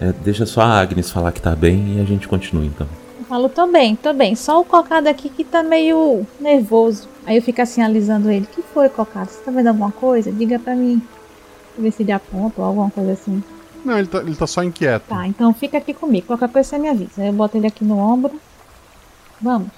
É, deixa só a Agnes falar que tá bem e a gente continua então. Eu falo, tô bem, tô bem. Só o cocado aqui que tá meio nervoso. Aí eu fico assim alisando ele. que foi, cocado? Você tá vendo alguma coisa? Diga pra mim. Pra ver se ele aponta ou alguma coisa assim. Não, ele tá, ele tá só inquieto. Tá, então fica aqui comigo. Qualquer coisa você me avisa. Aí eu boto ele aqui no ombro. Vamos.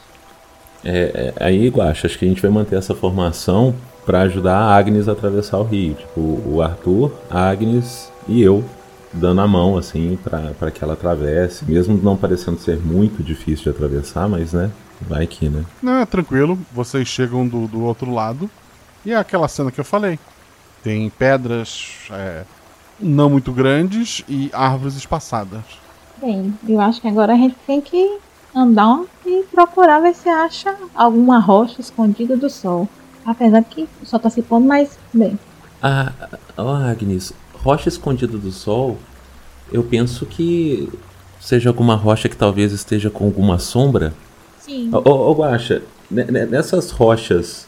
É, é, aí, Guaxa, acho que a gente vai manter essa formação para ajudar a Agnes a atravessar o rio. Tipo, o Arthur, a Agnes e eu dando a mão, assim, para que ela atravesse. Mesmo não parecendo ser muito difícil de atravessar, mas, né, vai que, né? Não, é tranquilo. Vocês chegam do, do outro lado. E é aquela cena que eu falei. Tem pedras é, não muito grandes e árvores espaçadas. Bem, eu acho que agora a gente tem que andar e procurar ver se acha alguma rocha escondida do sol. Apesar que o sol tá se pondo, mas bem. Ah, oh Agnes, rocha escondida do sol, eu penso que seja alguma rocha que talvez esteja com alguma sombra. Sim. Ô, oh, oh, Guaxa, nessas rochas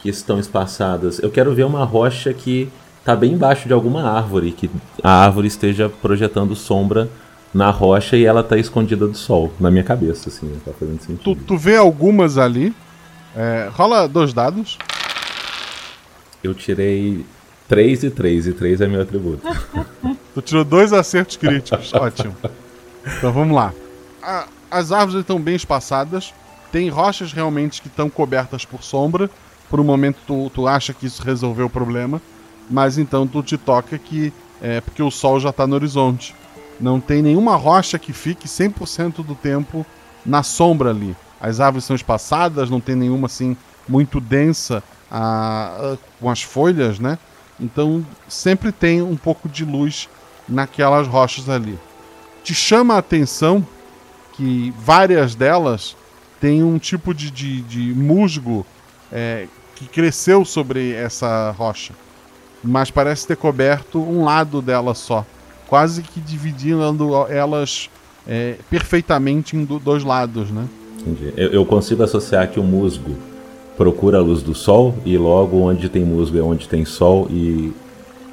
que estão espaçadas, eu quero ver uma rocha que tá bem embaixo de alguma árvore, que a árvore esteja projetando sombra na rocha e ela tá escondida do sol, na minha cabeça, assim, tá fazendo sentido. Tu, tu vê algumas ali. É, rola dois dados. Eu tirei 3 e 3, e 3 é meu atributo. tu tirou dois acertos críticos, ótimo. Então vamos lá. A, as árvores estão bem espaçadas. Tem rochas realmente que estão cobertas por sombra. Por um momento tu, tu acha que isso resolveu o problema. Mas então tu te toca que é porque o sol já está no horizonte. Não tem nenhuma rocha que fique 100% do tempo na sombra ali. As árvores são espaçadas, não tem nenhuma assim muito densa a, a, com as folhas, né? Então sempre tem um pouco de luz naquelas rochas ali. Te chama a atenção que várias delas têm um tipo de, de, de musgo é, que cresceu sobre essa rocha, mas parece ter coberto um lado dela só quase que dividindo elas é, perfeitamente em dois lados, né? Entendi. Eu, eu, consigo associar que o musgo procura a luz do sol e logo onde tem musgo é onde tem sol e,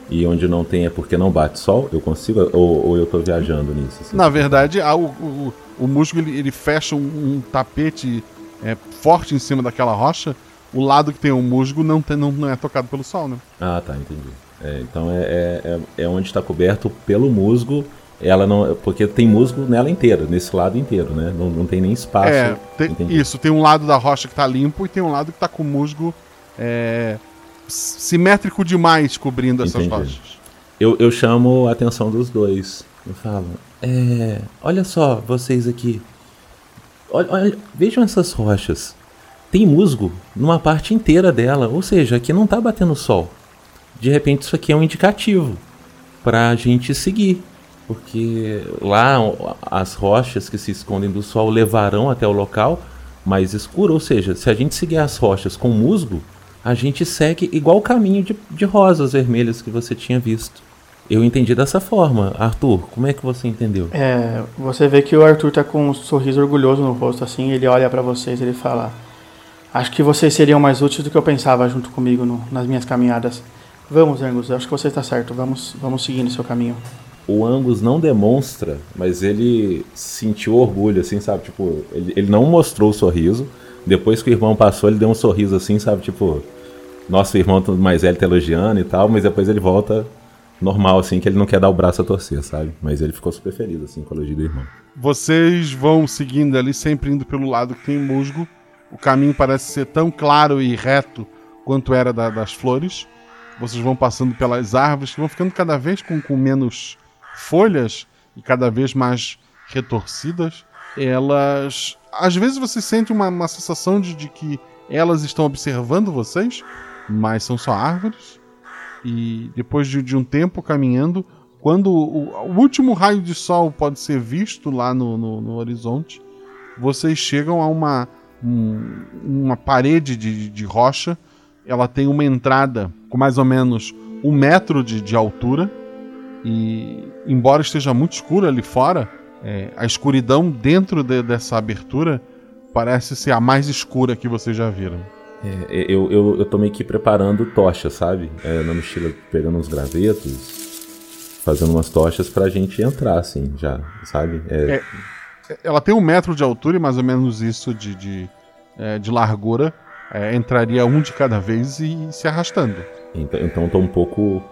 e onde não tem é porque não bate sol? Eu consigo ou, ou eu estou viajando nisso? Assim? Na verdade, o, o, o musgo ele, ele fecha um, um tapete é, forte em cima daquela rocha. O lado que tem o musgo não, tem, não, não é tocado pelo sol, né? Ah, tá, entendi. É, então é, é, é, é onde está coberto pelo musgo. Ela não, porque tem musgo nela inteira, nesse lado inteiro, né? Não, não tem nem espaço. É, tem, isso. Tem um lado da rocha que está limpo e tem um lado que está com musgo é, simétrico demais cobrindo essas Entendi. rochas. Eu, eu chamo a atenção dos dois. Eu falo, é, olha só, vocês aqui. Olha, olha, vejam essas rochas. Tem musgo numa parte inteira dela, ou seja, aqui não está batendo sol de repente isso aqui é um indicativo para a gente seguir. Porque lá as rochas que se escondem do sol levarão até o local mais escuro. Ou seja, se a gente seguir as rochas com musgo, a gente segue igual o caminho de, de rosas vermelhas que você tinha visto. Eu entendi dessa forma. Arthur, como é que você entendeu? É, você vê que o Arthur tá com um sorriso orgulhoso no rosto, assim, ele olha para vocês ele fala: Acho que vocês seriam mais úteis do que eu pensava junto comigo no, nas minhas caminhadas. Vamos, Angus, acho que você está certo. Vamos, vamos seguir no seu caminho. O Angus não demonstra, mas ele sentiu orgulho, assim, sabe? Tipo, ele, ele não mostrou o sorriso. Depois que o irmão passou, ele deu um sorriso assim, sabe? Tipo, nosso irmão mais velho tá elogiando e tal, mas depois ele volta normal, assim, que ele não quer dar o braço a torcer, sabe? Mas ele ficou super feliz, assim, com o elogio do irmão. Vocês vão seguindo ali, sempre indo pelo lado que tem musgo. O caminho parece ser tão claro e reto quanto era da, das flores. Vocês vão passando pelas árvores que vão ficando cada vez com, com menos folhas e cada vez mais retorcidas. Elas. Às vezes você sente uma, uma sensação de, de que elas estão observando vocês, mas são só árvores. E depois de, de um tempo caminhando, quando o, o, último raio de sol pode ser visto lá no, no, no horizonte, vocês chegam a uma, um, uma parede de, de rocha ela tem uma entrada com mais ou menos um metro de, de altura. E embora esteja muito escuro ali fora, É, a escuridão dentro de, dessa abertura parece ser a mais escura que vocês já viram. É, eu, eu, eu tô meio que preparando tocha, sabe? É, na mochila, pegando uns gravetos, fazendo umas tochas pra gente entrar, assim, já, sabe? É, ela tem um metro de altura e mais ou menos isso de, de, é, de largura. É, entraria um de cada vez e se arrastando. Então, então tô um pouco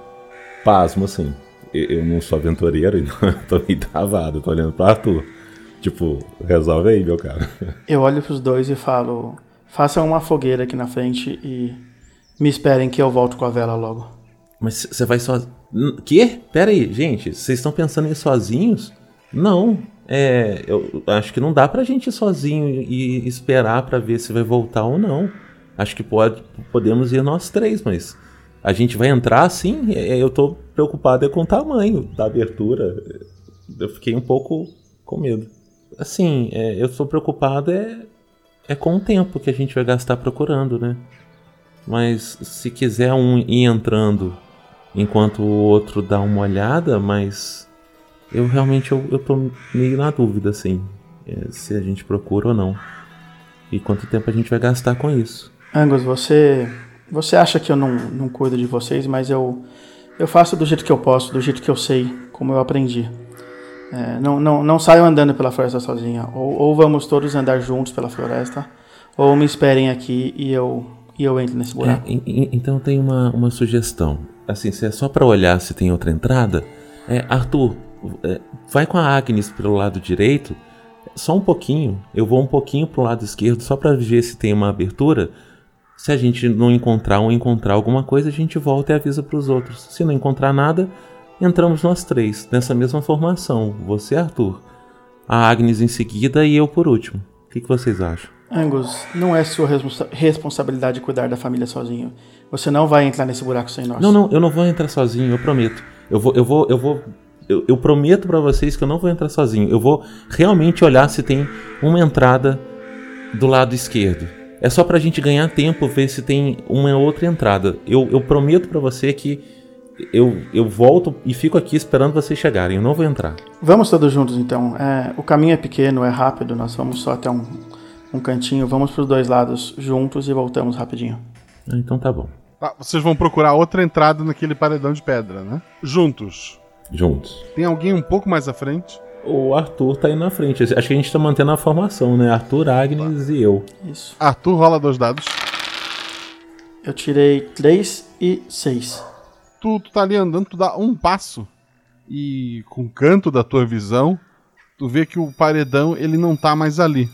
pasmo, assim. Eu, eu não sou aventureiro, então tô meio travado, tô olhando pro Arthur. Tipo, resolve aí, meu cara. Eu olho pros dois e falo: façam uma fogueira aqui na frente e me esperem que eu volto com a vela logo. Mas você vai só. Quê? Pera aí, gente, vocês estão pensando em ir sozinhos? Não. É, eu acho que não dá pra gente ir sozinho e esperar para ver se vai voltar ou não. Acho que pode, podemos ir nós três, mas a gente vai entrar assim? Eu tô preocupado é com o tamanho da abertura. Eu fiquei um pouco com medo. Assim, é, eu estou preocupado é, é com o tempo que a gente vai gastar procurando, né? Mas se quiser um ir entrando enquanto o outro dá uma olhada, mas eu realmente eu, eu tô meio na dúvida, assim, é, se a gente procura ou não. E quanto tempo a gente vai gastar com isso. Angus, você você acha que eu não, não cuido de vocês, mas eu eu faço do jeito que eu posso, do jeito que eu sei, como eu aprendi. É, não, não, não saiam andando pela floresta sozinha. Ou, ou vamos todos andar juntos pela floresta, ou me esperem aqui e eu, e eu entro nesse buraco. É, então tem uma, uma sugestão. Assim, se é só para olhar se tem outra entrada, é, Arthur, vai com a Agnes pelo lado direito, só um pouquinho. Eu vou um pouquinho pro lado esquerdo só para ver se tem uma abertura. Se a gente não encontrar ou encontrar alguma coisa, a gente volta e avisa para os outros. Se não encontrar nada, entramos nós três, nessa mesma formação. Você, Arthur, a Agnes em seguida e eu por último. O que, que vocês acham? Angus, não é sua responsa responsabilidade cuidar da família sozinho. Você não vai entrar nesse buraco sem nós. Não, não, eu não vou entrar sozinho, eu prometo. Eu vou, eu vou, eu vou. Eu, eu prometo para vocês que eu não vou entrar sozinho. Eu vou realmente olhar se tem uma entrada do lado esquerdo. É só pra gente ganhar tempo, ver se tem uma outra entrada. Eu, eu prometo para você que eu, eu volto e fico aqui esperando vocês chegarem. Eu não vou entrar. Vamos todos juntos então. É, o caminho é pequeno, é rápido. Nós vamos só até um, um cantinho. Vamos para os dois lados juntos e voltamos rapidinho. Ah, então tá bom. Tá, vocês vão procurar outra entrada naquele paredão de pedra, né? Juntos. Juntos. Tem alguém um pouco mais à frente? O Arthur tá aí na frente. Acho que a gente tá mantendo a formação, né? Arthur, Agnes tá. e eu. Isso. Arthur rola dois dados. Eu tirei 3 e 6 tu, tu tá ali andando, tu dá um passo e com o canto da tua visão, tu vê que o paredão ele não tá mais ali.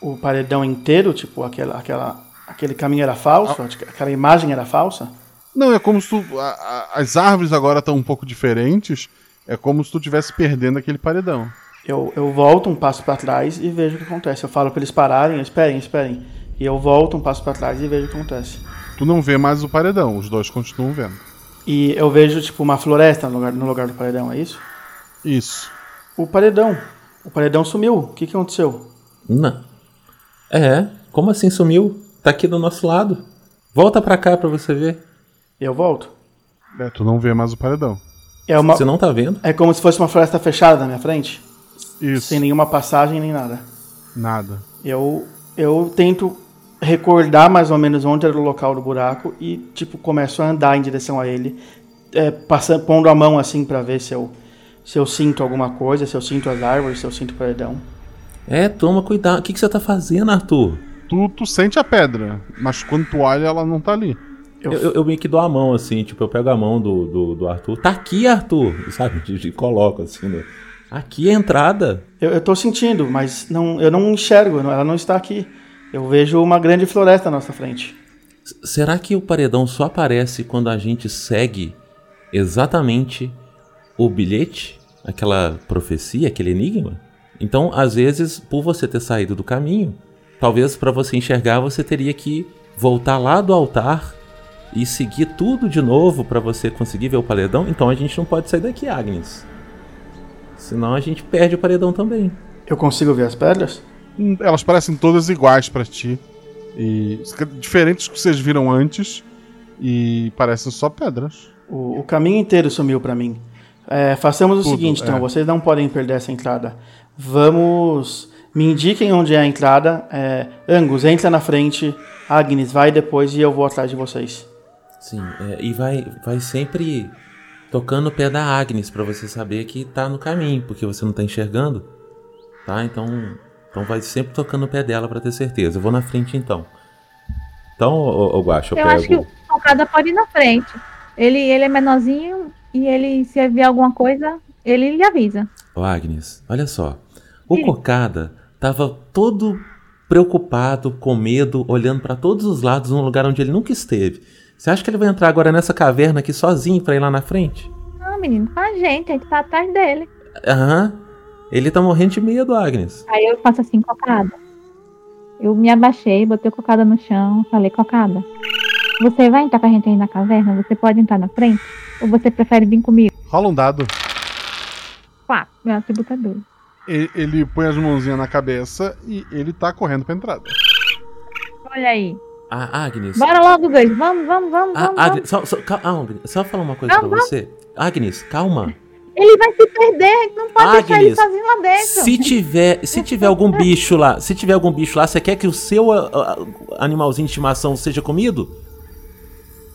O paredão inteiro, tipo, aquela, aquela, aquele caminho era falso? Ah. Aquela imagem era falsa? Não, é como se tu, a, a, as árvores agora estão um pouco diferentes. É como se tu estivesse perdendo aquele paredão. Eu, eu volto um passo para trás e vejo o que acontece. Eu falo para eles pararem, esperem, esperem. E eu volto um passo para trás e vejo o que acontece. Tu não vê mais o paredão, os dois continuam vendo. E eu vejo, tipo, uma floresta no lugar, no lugar do paredão, é isso? Isso. O paredão. O paredão sumiu. O que, que aconteceu? Não. É, como assim sumiu? Tá aqui do nosso lado. Volta pra cá pra você ver. Eu volto. É, tu não vê mais o paredão. É uma... Você não tá vendo? É como se fosse uma floresta fechada na minha frente. Isso. Sem nenhuma passagem nem nada. Nada. Eu, eu tento recordar mais ou menos onde era o local do buraco e, tipo, começo a andar em direção a ele, é, passando, pondo a mão assim para ver se eu, se eu sinto alguma coisa, se eu sinto as árvores, se eu sinto o paredão. É, toma cuidado. O que, que você tá fazendo, Arthur? Tu, tu sente a pedra, mas quando tu olha, ela não tá ali. Eu, eu, eu meio que dou a mão, assim, tipo, eu pego a mão do, do, do Arthur. Tá aqui, Arthur! Sabe? E coloco assim. Né? Aqui é a entrada. Eu, eu tô sentindo, mas não, eu não enxergo, ela não está aqui. Eu vejo uma grande floresta à nossa frente. Será que o paredão só aparece quando a gente segue exatamente o bilhete, aquela profecia, aquele enigma? Então, às vezes, por você ter saído do caminho, talvez para você enxergar você teria que voltar lá do altar e seguir tudo de novo para você conseguir ver o paredão. Então a gente não pode sair daqui, Agnes. Senão a gente perde o paredão também. Eu consigo ver as pedras? elas parecem todas iguais para ti. E diferentes que vocês viram antes e parecem só pedras. O, o caminho inteiro sumiu para mim. É, façamos o Tudo, seguinte, então, é. vocês não podem perder essa entrada. Vamos. Me indiquem onde é a entrada. É, Angus, entra na frente. Agnes, vai depois e eu vou atrás de vocês. Sim, é, e vai, vai sempre tocando o pé da Agnes pra você saber que tá no caminho, porque você não tá enxergando, tá? Então, então vai sempre tocando o pé dela pra ter certeza. Eu vou na frente então. Então, ô, ô Guaxa, eu, Eu pego. acho que o Cocada pode ir na frente. Ele, ele é menorzinho e ele, se vier alguma coisa, ele lhe avisa. Ô Agnes, olha só. O Sim. Cocada tava todo preocupado, com medo, olhando pra todos os lados num lugar onde ele nunca esteve. Você acha que ele vai entrar agora nessa caverna aqui sozinho pra ir lá na frente? Não, menino, com a gente, a gente tá atrás dele. Aham. Ele tá morrendo de medo, Agnes. Aí eu faço assim, Cocada. Eu me abaixei, botei o Cocada no chão, falei, Cocada, você vai entrar com a gente aí na caverna? Você pode entrar na frente? Ou você prefere vir comigo? Rola um dado. Quatro, meu atributo é dois. E- Ele põe as mãozinhas na cabeça e ele tá correndo pra entrada. Olha aí. Ah, Agnes. Bora logo, dois. Vamos, vamos, vamos, Ah, vamos. Agnes, só, só, cal- ah, Agnes, só falar uma coisa Não, pra você. Agnes, calma. Ele vai se perder, a não pode deixar ele Agnes, sozinho lá dentro. Se tiver, se tiver algum bicho lá, se tiver algum bicho lá, você quer que o seu ah, ah, animalzinho de estimação seja comido?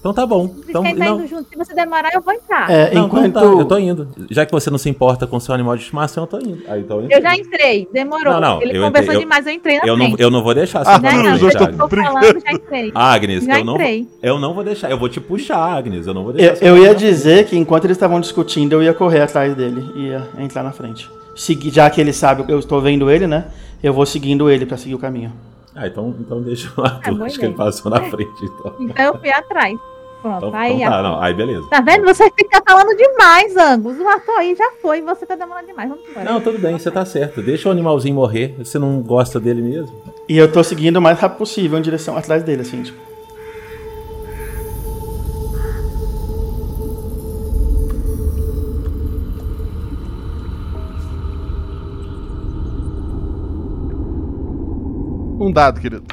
Então tá bom. Vocês Então, tá não, indo junto. Se você demorar, eu vou entrar. É, não, enquanto. então tá, eu tô indo. Já que você não se importa com seu animal de estimação, eu tô indo. Aí, então, Eu já entrei, demorou. Não, não, ele eu conversou entrei, eu- demais, eu entrei na eu não, frente. eu não vou deixar Ah, você Não, Arthur, não, os já eu tô falando, já entrei. Agnes, já eu não, entrei. eu não vou deixar. Eu vou te puxar, Agnes. Eu não vou Eu, deixar. você eu ia dizer que enquanto eles estavam discutindo, eu ia correr atrás dele. Ia entrar na frente. Segui, já que ele sabe que eu estou vendo ele, né? Eu vou seguindo ele pra seguir o caminho. Ah, então, então deixa o Arthur. boa Acho que ele passou na frente, então. Então eu fui atrás. Pronto, Então, aí. então tá, não. Aí beleza. Tá vendo? Você fica falando demais, Angus. O ator aí já foi, você tá demorando demais. Vamos embora. Não, tudo bem, você tá certo. Deixa o animalzinho morrer. Você não gosta dele mesmo? E eu tô seguindo o mais rápido possível em direção atrás dele, assim, tipo. Um dado, querido.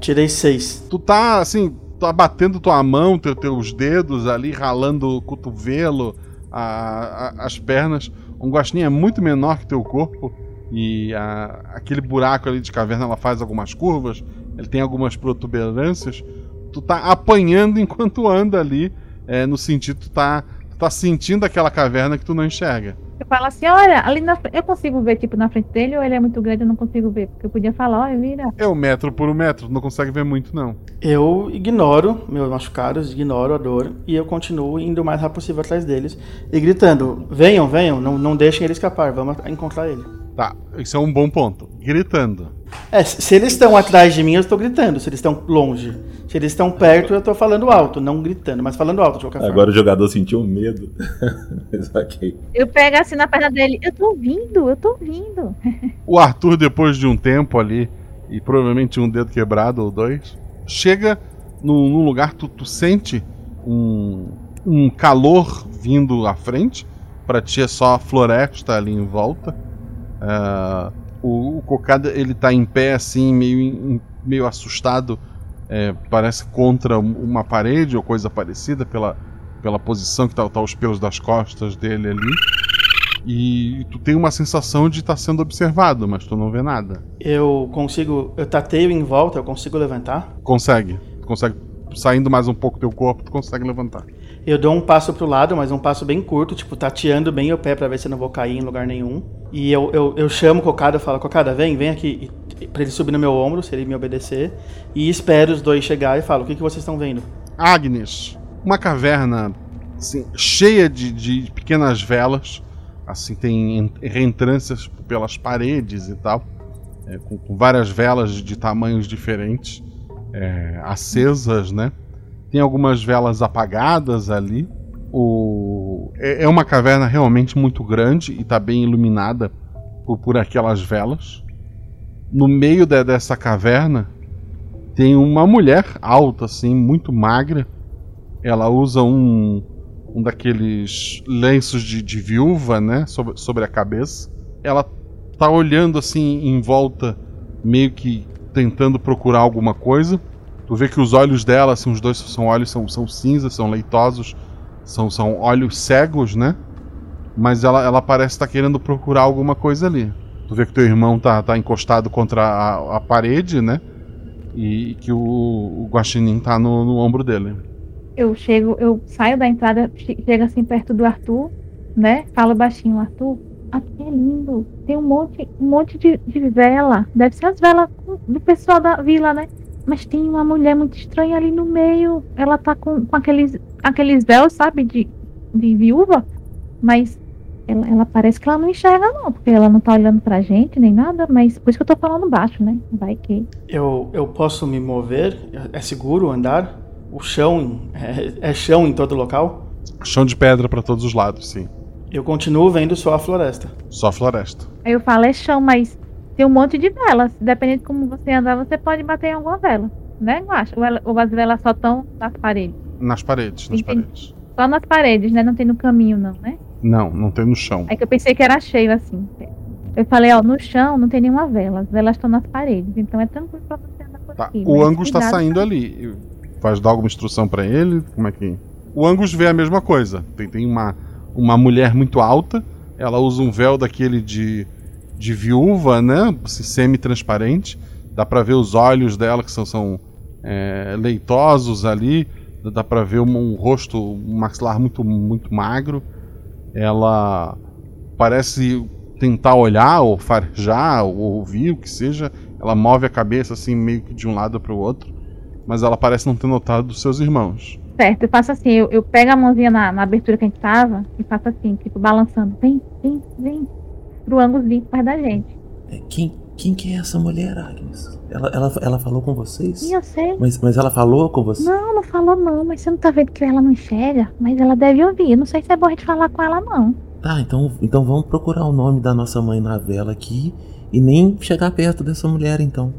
Tirei seis. Tu tá assim, tá batendo tua mão, teu, teus dedos ali, ralando o cotovelo, a- a- as pernas. Um guaxinim é muito menor que teu corpo. E a- aquele buraco ali de caverna ela faz algumas curvas, ele tem algumas protuberâncias. Tu tá apanhando enquanto anda ali, é, no sentido tu tá, tu tá sentindo aquela caverna que tu não enxerga. Eu falo assim, olha, ali na frente. Eu consigo ver, tipo, na frente dele, ou ele é muito grande, eu não consigo ver. Porque eu podia falar, olha, vira. É um metro por um metro, não consegue ver muito não. Eu ignoro meus machucados, ignoro a dor e eu continuo indo o mais rápido possível atrás deles e gritando: venham, venham, não, não deixem ele escapar, vamos encontrar ele. Tá, isso é um bom ponto. Gritando. É, se se eles estão atrás de mim, eu estou gritando. Se eles estão longe. Se eles estão perto, eu estou falando alto, não gritando, mas falando alto de qualquer forma. Agora o jogador sentiu medo. Eu pego assim na perna dele, eu tô ouvindo, eu tô ouvindo. O Arthur, depois de um tempo ali, e provavelmente um dedo quebrado ou dois, chega num, num lugar, tu, tu sente um, um calor vindo à frente. Pra ti é só floresta ali em volta. Ah, o, o Cocada ele tá em pé assim, meio, em- meio assustado. É, parece contra um- uma parede ou coisa parecida pela, pela posição que tá, tá os pelos das costas dele ali. E tu tem uma sensação de estar sendo observado, mas tu não vê nada. Eu consigo. Eu tateio em volta, eu consigo levantar. Consegue. Consegue. Saindo mais um pouco do teu corpo, tu consegue levantar. Eu dou um passo pro lado, mas um passo bem curto, tipo, tateando bem o pé pra ver se eu não vou cair em lugar nenhum. E eu, eu, eu chamo o Cocada, eu falo, Cocada, vem, vem aqui. Pra ele subir no meu ombro, se ele me obedecer. E espero os dois chegar e falo, o que, que vocês estão vendo? Agnes, uma caverna assim, cheia de, de pequenas velas. Assim, tem en- reentrâncias pelas paredes e tal. é, com, com várias velas de tamanhos diferentes. é, acesas, né? Tem algumas velas apagadas ali. O... É, é uma caverna realmente muito grande e está bem iluminada por, por aquelas velas. No meio de- dessa caverna tem uma mulher alta, assim, muito magra. Ela usa um, um daqueles lenços de, de viúva, né, sobre, sobre a cabeça. Ela tá olhando assim em volta, meio que tentando procurar alguma coisa. Tu vê que os olhos dela, assim, os dois são olhos são, são cinzas, são leitosos, São, são olhos cegos, né? Mas ela, ela parece estar querendo procurar alguma coisa ali. Tu vê que teu irmão tá, tá encostado contra a, a parede, né? E que o, o guaxinim tá no, no ombro dele. Eu chego, eu saio da entrada, che- chego assim perto do Arthur, né? Falo baixinho, Arthur, aqui é lindo. Tem um monte, um monte de, de vela. Deve ser as velas do pessoal da vila, né? Mas tem uma mulher muito estranha ali no meio. Ela tá com, com aqueles, aqueles véus, sabe, de, de viúva. Mas ela, ela parece que ela não enxerga, não, porque ela não tá olhando pra gente nem nada. Mas por isso que eu tô falando baixo, né? Vai que. Eu, eu posso me mover? É seguro andar? O chão é, é chão em todo local? Chão de pedra pra todos os lados, sim. Eu continuo vendo só a floresta. Só floresta. Aí eu falo, é chão, mas tem um monte de velas. Dependendo de como você andar, você pode bater em alguma vela. Né, eu acho? Ou, ou as velas só estão nas paredes. Nas paredes, nas Entendi. paredes. Só nas paredes, né? Não tem no caminho, não, né? Não, não tem no chão. É que eu pensei que era cheio assim. Eu falei, ó, no chão não tem nenhuma vela. As velas estão nas paredes. Então é tranquilo pra você andar por Tá, aqui. O Angus tá cuidado saindo pra- ali. Vai dar alguma instrução pra ele? Como é que. O Angus vê a mesma coisa. Tem, tem uma, uma mulher muito alta. Ela usa um véu daquele de, de viúva, né? Semi-transparente. Dá pra ver os olhos dela, que são, são é, leitosos ali. Dá pra ver um, um rosto, um maxilar muito, muito magro. Ela parece tentar olhar ou farejar ou ouvir o que seja. Ela move a cabeça assim meio que de um lado para o outro, mas ela parece não ter notado dos seus irmãos. Certo, eu faço assim, eu, eu pego a mãozinha na, na abertura que a gente tava e faço assim, tipo, balançando. Vem, vem, vem. Pro Angus vir perto da gente. É, Quem, quem que é essa mulher, Agnes? Ela, ela, ela falou com vocês? E eu sei. Mas, mas ela falou com você? Não, não falou não, mas você não tá vendo que ela não enxerga? Mas ela deve ouvir. Não sei se é bom a gente falar com ela, não. Tá, então, então vamos procurar o nome da nossa mãe na vela aqui e nem chegar perto dessa mulher, então.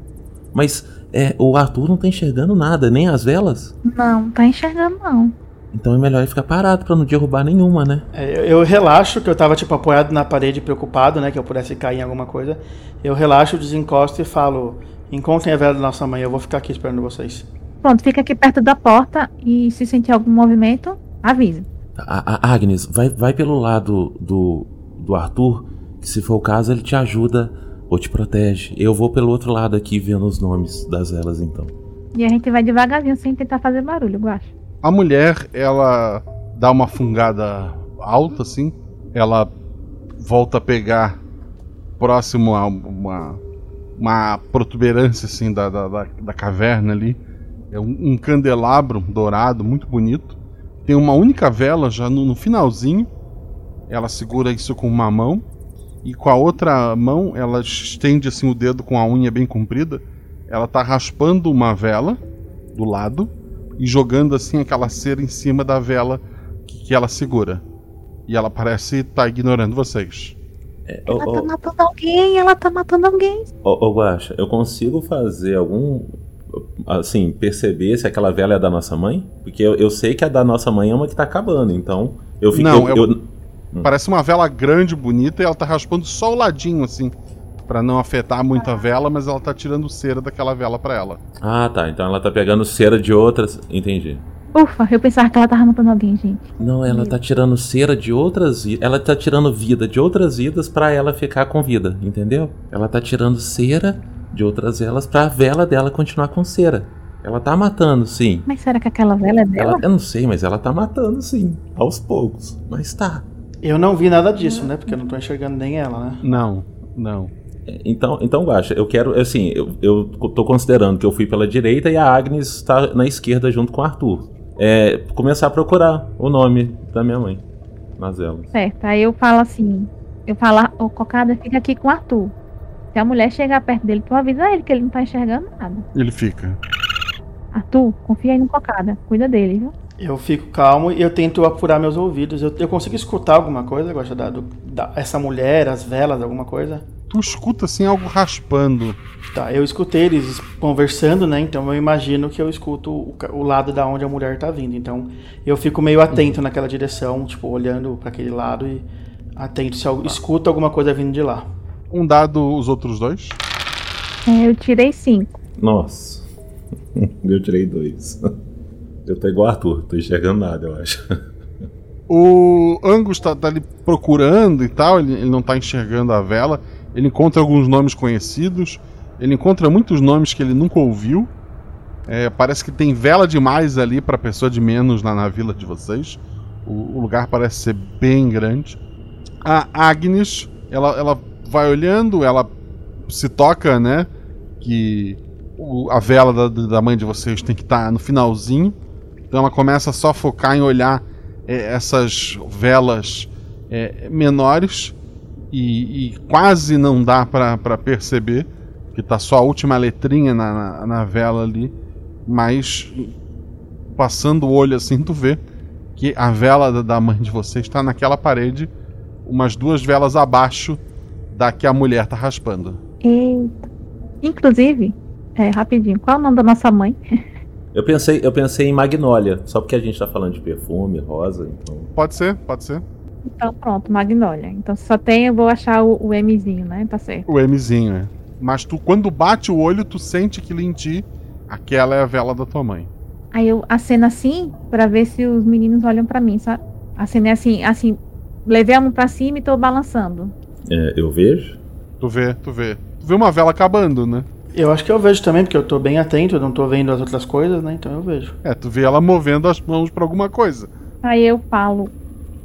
Mas é, o Arthur não tá enxergando nada, nem as velas? Não, tá enxergando não. Então é melhor ele ficar parado pra não derrubar nenhuma, né? É, eu, eu relaxo, que eu tava tipo apoiado na parede, preocupado, né? Que eu pudesse cair em alguma coisa. Eu relaxo, desencosto e falo: Encontrem a vela da nossa mãe, eu vou ficar aqui esperando vocês. Pronto, fica aqui perto da porta e se sentir algum movimento, avisa. A, a- Agnes, vai, vai pelo lado do, do Arthur, que se for o caso ele te ajuda ou te protege. Eu vou pelo outro lado aqui vendo os nomes das velas, então. E a gente vai devagarzinho sem tentar fazer barulho, eu acho. A mulher, ela dá uma fungada alta assim, ela volta a pegar próximo a uma, uma protuberância assim da, da, da, caverna ali. É um, um candelabro dourado, muito bonito. Tem uma única vela já no, no finalzinho. Ela segura isso com uma mão. E com a outra mão, ela estende assim o dedo com a unha bem comprida. Ela tá raspando uma vela do lado e jogando assim aquela cera em cima da vela que, que ela segura. E ela parece estar ignorando vocês. É, Ela tá matando alguém, ela tá matando alguém. Ô, ô Guaxa, eu consigo fazer algum. Assim, perceber se aquela vela é da nossa mãe? Porque eu, eu sei que a da nossa mãe é uma que tá acabando, então. Eu fiquei. Não, eu, é o- Parece uma vela grande, bonita, e ela tá raspando só o ladinho, assim, Pra não afetar muito a vela, mas ela tá tirando cera daquela vela pra ela. Ah, tá. Então ela tá pegando cera de outras. Entendi. Ufa, eu pensava que ela tava matando alguém, gente. Não, ela tá tirando cera de outras. Ela tá tirando vida de outras vidas pra ela ficar com vida, entendeu? Ela tá tirando cera de outras velas pra vela dela continuar com cera. Ela tá matando, sim. Mas será que aquela vela é dela? Ela, eu não sei, mas ela tá matando, sim. Aos poucos. Mas tá. Eu não vi nada disso, né? Porque eu não tô enxergando nem ela, né? Não, não. Então, então Guaxa, eu quero, assim, eu, eu tô considerando que eu fui pela direita e a Agnes está na esquerda junto com o Arthur. É, começar a procurar o nome da minha mãe nas. Certo, aí eu falo assim, eu falo, ô Cocada, fica aqui com o Arthur. Se a mulher chegar perto dele, tu avisa ele que ele não tá enxergando nada. Ele fica. Arthur, confia aí no Cocada, cuida dele, viu? Eu fico calmo e eu tento apurar meus ouvidos. Eu, eu consigo escutar alguma coisa, gosta da, do- da- essa mulher, as velas, alguma coisa? Tu escuta assim algo raspando. Tá, eu escutei eles conversando, né? Então eu imagino que eu escuto o, o lado da onde a mulher tá vindo. Então eu fico meio atento naquela direção, tipo, olhando pra aquele lado e atento se eu escuto alguma coisa vindo de lá. Um dado, os outros dois. É, eu tirei cinco. Nossa. Eu tirei dois. Eu tô igual Arthur, tô enxergando nada, eu acho. O Angus tá, tá ali procurando e tal, ele, ele não tá enxergando a vela. Ele encontra alguns nomes conhecidos, ele encontra muitos nomes que ele nunca ouviu. É, parece que tem vela demais ali para pessoa de menos na, na vila de vocês. O, o, lugar parece ser bem grande. A Agnes, ela, ela vai olhando, ela se toca, né? Que o, a vela da, da mãe de vocês tem que estar tá no finalzinho. Então ela começa só a focar em olhar é, essas velas é, menores e, e, quase não dá para perceber que tá só a última letrinha na, na, na, vela ali, mas passando o olho assim tu vê que a vela da, mãe de vocês está naquela parede, umas duas velas abaixo da que a mulher tá raspando. Eita. Inclusive, é, rapidinho, qual é o nome da nossa mãe? Eu pensei, eu pensei em Magnólia, só porque a gente tá falando de perfume, rosa, então. Pode ser, pode ser. Então pronto, Magnólia. Então só tem, eu vou achar o, o Mzinho, né? Tá certo. O Mzinho, é. Mas tu, quando bate o olho, tu sente que em ti, aquela é a vela da tua mãe. Aí eu aceno assim, para ver se os meninos olham para mim, sabe? Acenei assim, assim, levei a mão pra cima e tô balançando. É, eu vejo? Tu vê, tu vê. Tu vê uma vela acabando, né? Eu acho que eu vejo também, porque eu tô bem atento, eu não tô vendo as outras coisas, né? Então eu vejo. É, tu vê ela movendo as mãos para alguma coisa. Aí eu falo,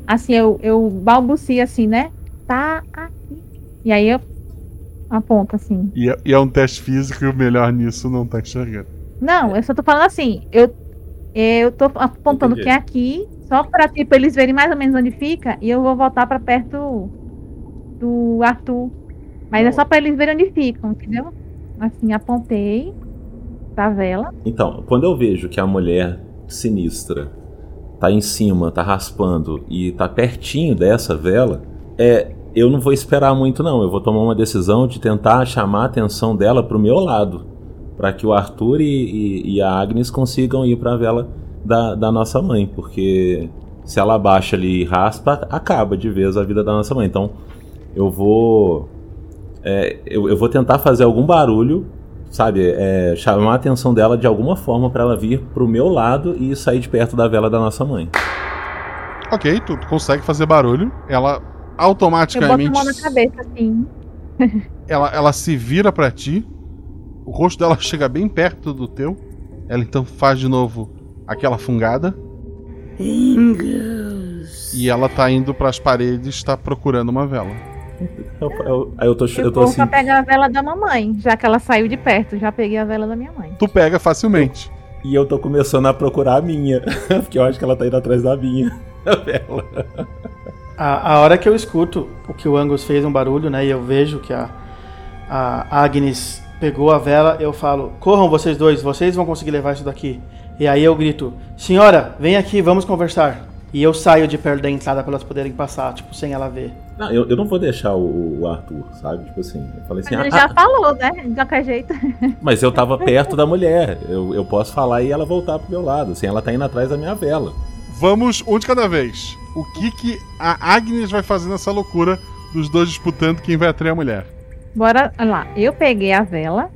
assim, eu, eu balbucio assim, né? Tá aqui. E aí eu aponto assim. E é, e é um teste físico e o melhor nisso não tá enxergando. Não, eu só tô falando assim, eu, eu tô apontando Entendi. que é aqui, só pra tipo, eles verem mais ou menos onde fica, e eu vou voltar pra perto do Arthur. Mas não. é só pra eles verem onde ficam, entendeu? Assim, apontei pra vela. Então, quando eu vejo que a mulher sinistra tá em cima, tá raspando e tá pertinho dessa vela, é, eu não vou esperar muito não. Eu vou tomar uma decisão de tentar chamar a atenção dela pro meu lado, para que o Arthur e, e, e, a Agnes consigam ir para a vela da, da nossa mãe, porque se ela baixa ali e raspa, acaba de vez a vida da nossa mãe. Então, eu vou é, eu, eu, vou tentar fazer algum barulho, sabe? É, chamar a atenção dela de alguma forma para ela vir pro meu lado e sair de perto da vela da nossa mãe. Ok, tu, consegue fazer barulho. Ela automaticamente. Eu boto a mão na cabeça, assim. ela, ela se vira para ti. O rosto dela chega bem perto do teu. Ela então faz de novo aquela fungada. Ingus. E ela tá indo para as paredes, está procurando uma vela. Eu, eu, eu tô, eu, eu tô assim. pegar a vela da mamãe, já que ela saiu de perto. Já peguei a vela da minha mãe. Tu pega facilmente. E eu tô começando a procurar a minha. Porque eu acho que ela tá indo atrás da minha. A vela. A, a hora que eu escuto o que o Angus fez um barulho, né? E eu vejo que a, a Agnes pegou a vela, eu falo: corram vocês dois, vocês vão conseguir levar isso daqui. E aí eu grito: Senhora, vem aqui, vamos conversar. E eu saio de perto da entrada para elas poderem passar, tipo, sem ela ver. Não, eu, eu não vou deixar o, o Arthur, sabe? Tipo assim, eu falei assim. Mas ele ah, já ah, falou, né? De qualquer jeito. Mas eu tava perto da mulher. Eu, eu posso falar e ela voltar pro meu lado. Assim, ela tá indo atrás da minha vela. Vamos um de cada vez. O que que a Agnes vai fazer nessa loucura dos dois disputando quem vai atrair a mulher? Bora lá. Eu peguei a vela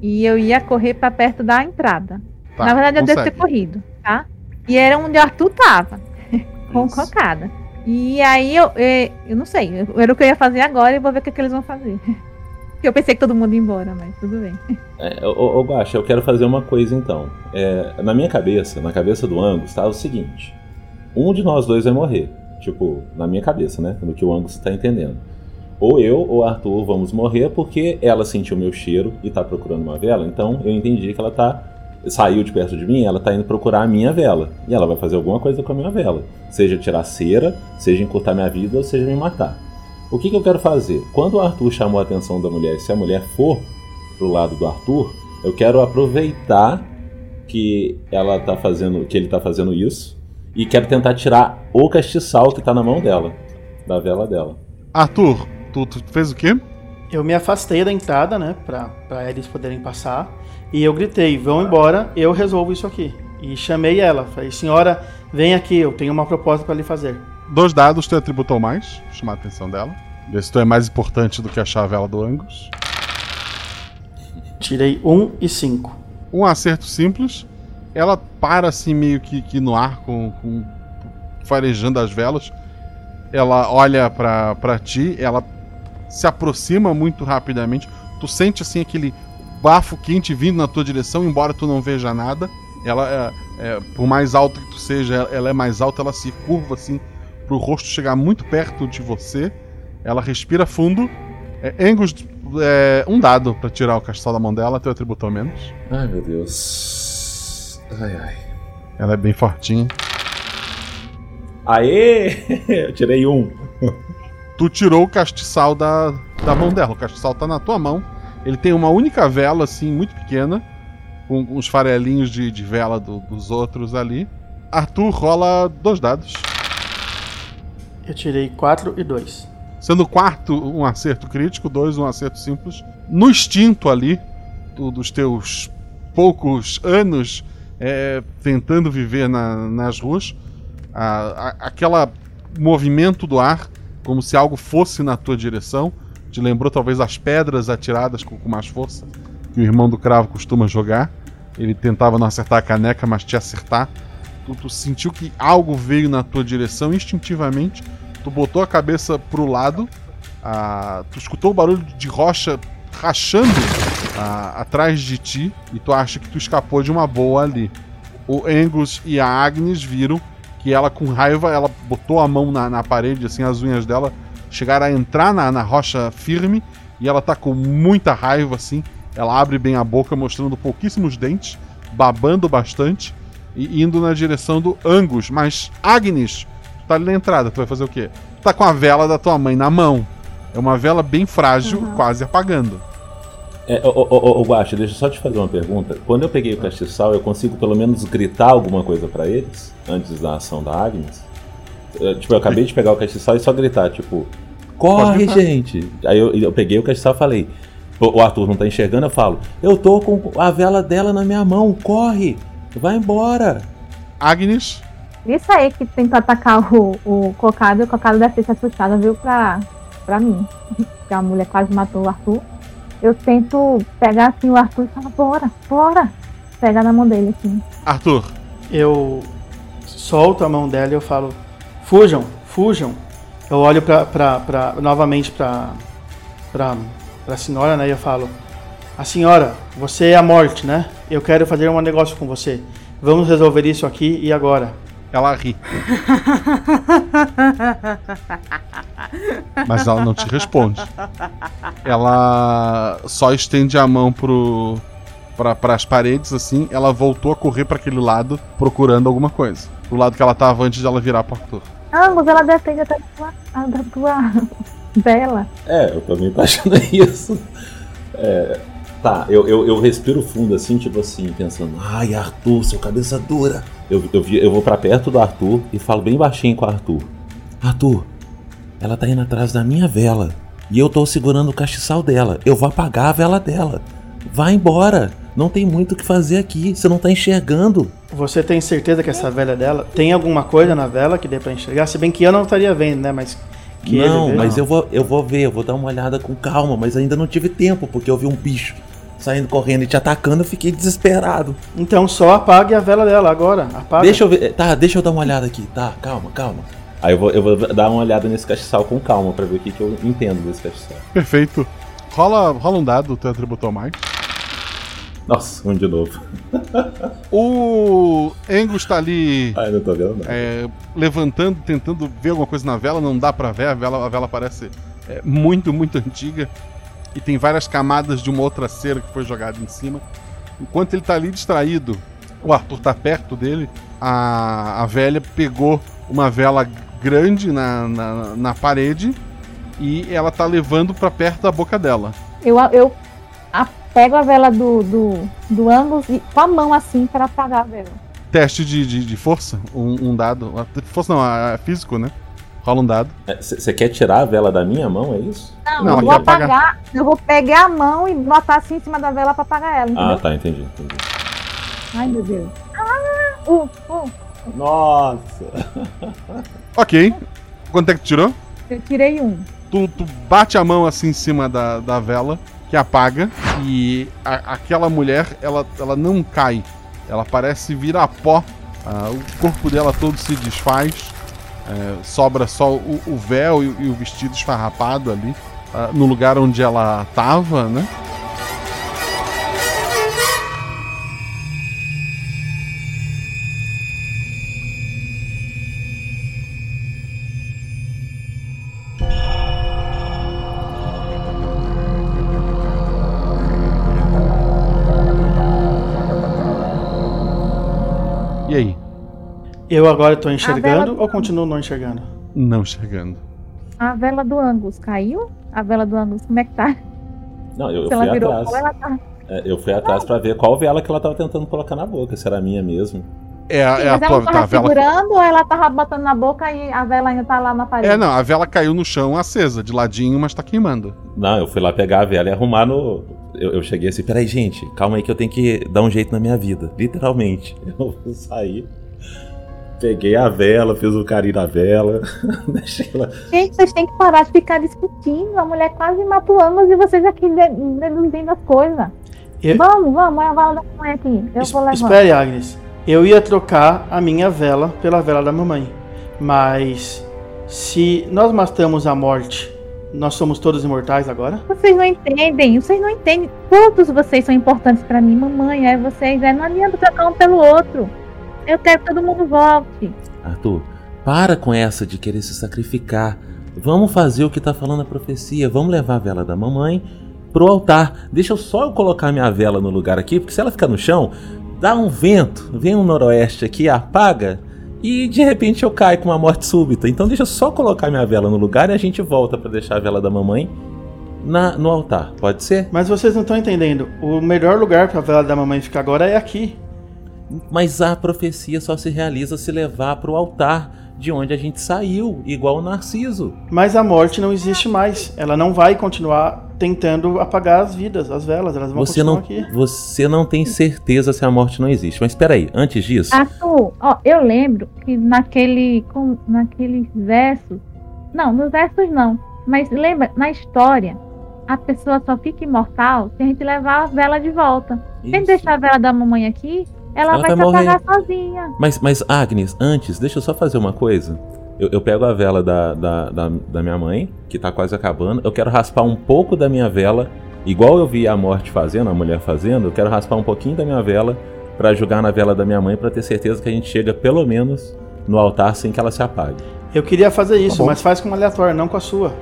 e eu ia correr para perto da entrada. Tá, Na verdade, eu consegue. devo ter corrido, tá? E era onde o Arthur tava com Isso. cocada. E aí eu, eu, é, eu não sei, era o que eu ia fazer agora e vou ver o que, que eles vão fazer. Eu pensei que todo mundo ia embora, mas tudo bem. É, ô, ô Guaxa, eu quero fazer uma coisa então. É, na minha cabeça, na cabeça do Angus, tá o seguinte: um de nós dois vai morrer. Tipo, na minha cabeça, né? No que o Angus tá entendendo. Ou eu ou Arthur vamos morrer porque ela sentiu meu cheiro e tá procurando uma vela. Então eu entendi que ela tá saiu de perto de mim, ela tá indo procurar a minha vela. E ela vai fazer alguma coisa com a minha vela. Seja tirar cera, seja encurtar minha vida, ou seja me matar. O que, que eu quero fazer? Quando o Arthur chamou a atenção da mulher, se a mulher for pro lado do Arthur, eu quero aproveitar que ela tá fazendo, que ele tá fazendo isso e quero tentar tirar o castiçal que tá na mão dela, da vela dela. Arthur, tu, tu fez o quê? Eu me afastei da entrada, né, pra, pra eles poderem passar. E eu gritei: vão embora, eu resolvo isso aqui. E chamei ela. Falei: senhora, vem aqui, eu tenho uma proposta para lhe fazer. Dois dados tu atributou mais, chamar a atenção dela. Ver se tu é mais importante do que a chavela do Angus. Tirei um e cinco. Um acerto simples. Ela para assim meio que, que no ar com, com farejando as velas. Ela olha pra ti, ela se aproxima muito rapidamente. Tu sente assim aquele bafo quente vindo na tua direção, embora tu não veja nada. Ela, é, é, por mais alta que tu seja, ela é mais alta, ela se curva assim pro rosto chegar muito perto de você. Ela respira fundo. É, Angus, é, um dado pra tirar o castelo da mão dela, teu atributo ao menos. Ai, meu Deus. Ai, ai. Ela é bem fortinha. Aê! Eu tirei um. Tu tirou o castiçal da, da mão dela. O castiçal tá na tua mão. Ele tem uma única vela, assim, muito pequena. Com uns farelinhos de, de vela do- dos outros ali. Arthur rola dois dados. Eu tirei 4 e 2. Sendo quarto um acerto crítico, dois um acerto simples. No instinto ali, do- dos teus poucos anos é, tentando viver na- nas ruas, a, a- aquela movimento do ar, como se algo fosse na tua direção, te lembrou talvez as pedras atiradas com, com mais força que o irmão do cravo costuma jogar. Ele tentava não acertar a caneca, mas te acertar. Tu, tu sentiu que algo veio na tua direção instintivamente. Tu botou a cabeça pro lado. ah, tu escutou o barulho de rocha rachando ah, atrás de ti. E tu acha que tu escapou de uma boa ali. O Angus e a Agnes viram que ela, com raiva, ela botou a mão na, na parede, assim, as unhas dela chegaram a entrar na, na rocha firme. E ela tá com muita raiva, assim. Ela abre bem a boca, mostrando pouquíssimos dentes, babando bastante e indo na direção do Angus. Mas, Agnes, tu tá ali na entrada, tu vai fazer o quê? Tu tá com a vela da tua mãe na mão. É uma vela bem frágil, quase apagando. É, ô, ô, ô, Guaxa, deixa eu só te fazer uma pergunta. Quando eu peguei o castiçal, eu consigo pelo menos gritar alguma coisa pra eles? Antes da ação da Agnes? Eu, tipo, eu acabei de pegar o castiçal e só gritar, tipo... Corre, gente! Aí eu, eu peguei o castiçal e falei... O Arthur não tá enxergando, eu falo... Eu tô com a vela dela na minha mão, corre! Vai embora! Agnes, Isso aí que tentou atacar o, o cocado, e o cocado deve ter se assustado, viu, pra, pra mim. Que a mulher quase matou o Arthur. Eu tento pegar assim o Arthur e falar, bora, bora. Pegar na mão dele, assim. Arthur, Eu solto a mão dela e eu falo: fujam, fujam. Eu olho pra, pra, pra, novamente pra, pra, pra senhora, né? E eu falo: A senhora, você é a morte, né? Eu quero fazer um negócio com você. Vamos resolver isso aqui e agora. Ela ri. Mas ela não te responde. Ela só estende a mão pro para as paredes assim. Ela voltou a correr para aquele lado procurando alguma coisa. Pro lado que ela tava antes de ela virar pro Arthur. Ambos, ela depende até da tua, a- da tua vela. É, eu também tô achando isso. É, tá, eu, eu, eu respiro fundo assim, tipo assim, pensando, ai Arthur, seu cabeça dura. Eu, eu, eu vou pra perto do Arthur e falo bem baixinho com o Arthur. Arthur, ela tá indo atrás da minha vela. E eu tô segurando o castiçal dela. Eu vou apagar a vela dela. Vai embora. Não tem muito o que fazer aqui. Você não tá enxergando. Você tem certeza que essa vela é dela? Tem alguma coisa na vela que dê pra enxergar? Se bem que eu não estaria vendo, né? Mas que não, mas eu vou, eu vou ver, eu vou dar uma olhada com calma, mas ainda não tive tempo, porque eu vi um bicho saindo correndo e te atacando, eu fiquei desesperado. Então só apague a vela dela agora. Apaga. Deixa eu ver, tá, deixa eu dar uma olhada aqui, tá, calma, calma. Aí eu vou, eu vou dar uma olhada nesse castiçal com calma pra ver o que, que eu entendo desse castiçal. Perfeito. Rola, rola um dado, teu atributo ao mais. Nossa, um de novo. O Angus tá ali Ai, não tô vendo nada. é, levantando, tentando ver alguma coisa na vela, não dá pra ver, a vela, a vela parece é, muito, muito antiga. E tem várias camadas de uma outra cera que foi jogada em cima. Enquanto ele tá ali distraído, o Arthur tá perto dele, a, a velha pegou uma vela grande na, na, na parede e ela tá levando pra perto da boca dela. Eu, eu a- pego a vela do, do, do Angus e com a mão assim para apagar a vela. Teste de, de, de força, um, um dado. Força não, é físico, né? Rola um dado. Você quer tirar a vela da minha mão, é isso? Não, Não, eu vou é apagar. apagar, eu vou pegar a mão e botar assim em cima da vela para apagar ela, entendeu? Ah, tá, entendi, entendi. Ai, meu Deus. Ah, uh, uh. Nossa! Ok. Quanto é que tu tirou? Eu tirei um. Tu, tu bate a mão assim em cima da, da vela, que apaga, e a- aquela mulher, ela, ela não cai. Ela parece virar pó. Ah, o corpo dela todo se desfaz. É, sobra só o, o véu e, e, o vestido esfarrapado ali uh, no lugar onde ela tava, né? E aí? Eu agora estou enxergando ou continuo não enxergando? Não enxergando. A vela do Angus caiu? A vela do Angus, como é que tá? Não, eu, eu fui virou, atrás. Tá... É, eu fui atrás para ver qual vela que ela tava tentando colocar na boca, se era a minha mesmo. É, Sim, é a tua, ela tava tá, segurando vela... ou ela tava botando na boca e a vela ainda tá lá na parede? É, não, a vela caiu no chão acesa, de ladinho, mas tá queimando. Não, eu fui lá pegar a vela e arrumar no. Eu, eu cheguei assim, peraí, gente, calma aí que eu tenho que dar um jeito na minha vida. Literalmente. Eu vou sair. Peguei a vela, fiz o carinho na vela. deixei ela. Gente, vocês têm que parar de ficar discutindo. A mulher quase matou ambas e vocês aqui deduzindo as coisas. Eu... Vamos, vamos, é a vela da mamãe aqui. Eu es vou levar. Espere, Agnes. Eu ia trocar a minha vela pela vela da mamãe. Mas se nós matamos a morte, nós somos todos imortais agora? Vocês não entendem, vocês não entendem. Todos vocês são importantes para mim, mamãe, é vocês, é não adianta trocar um pelo outro. Eu quero que todo mundo volte. Arthur, para com essa de querer se sacrificar. Vamos fazer o que está falando a profecia. Vamos levar a vela da mamãe pro altar. Deixa eu só eu colocar minha vela no lugar aqui, porque se ela ficar no chão, dá um vento, vem um noroeste aqui, apaga e de repente eu caio com uma morte súbita. Então deixa eu só colocar minha vela no lugar e a gente volta para deixar a vela da mamãe na, no altar. Pode ser? Mas vocês não estão entendendo. O melhor lugar para a vela da mamãe ficar agora é aqui. Mas a profecia só se realiza se levar para o altar de onde a gente saiu, igual o Narciso. Mas a morte não existe mais. Ela não vai continuar tentando apagar as vidas, as velas. Elas vão você continuar não, aqui. Você não tem certeza se a morte não existe. Mas espera aí, antes disso. Arthur, ó, eu lembro que naquele, com, naqueles versos. Não, nos versos não. Mas lembra, na história, a pessoa só fica imortal se a gente levar a vela de volta. Isso. Quem deixar a vela da mamãe aqui, ela, ela vai, vai se morrer. apagar sozinha. Mas, mas, Agnes, antes, deixa eu só fazer uma coisa. Eu, eu pego a vela da, da, da, da, minha mãe, que tá quase acabando. Eu quero raspar um pouco da minha vela, igual eu vi a morte fazendo, a mulher fazendo. Eu quero raspar um pouquinho da minha vela para jogar na vela da minha mãe, para ter certeza que a gente chega pelo menos no altar sem que ela se apague. Eu queria fazer isso, tá mas faz com uma aleatória, não com a sua.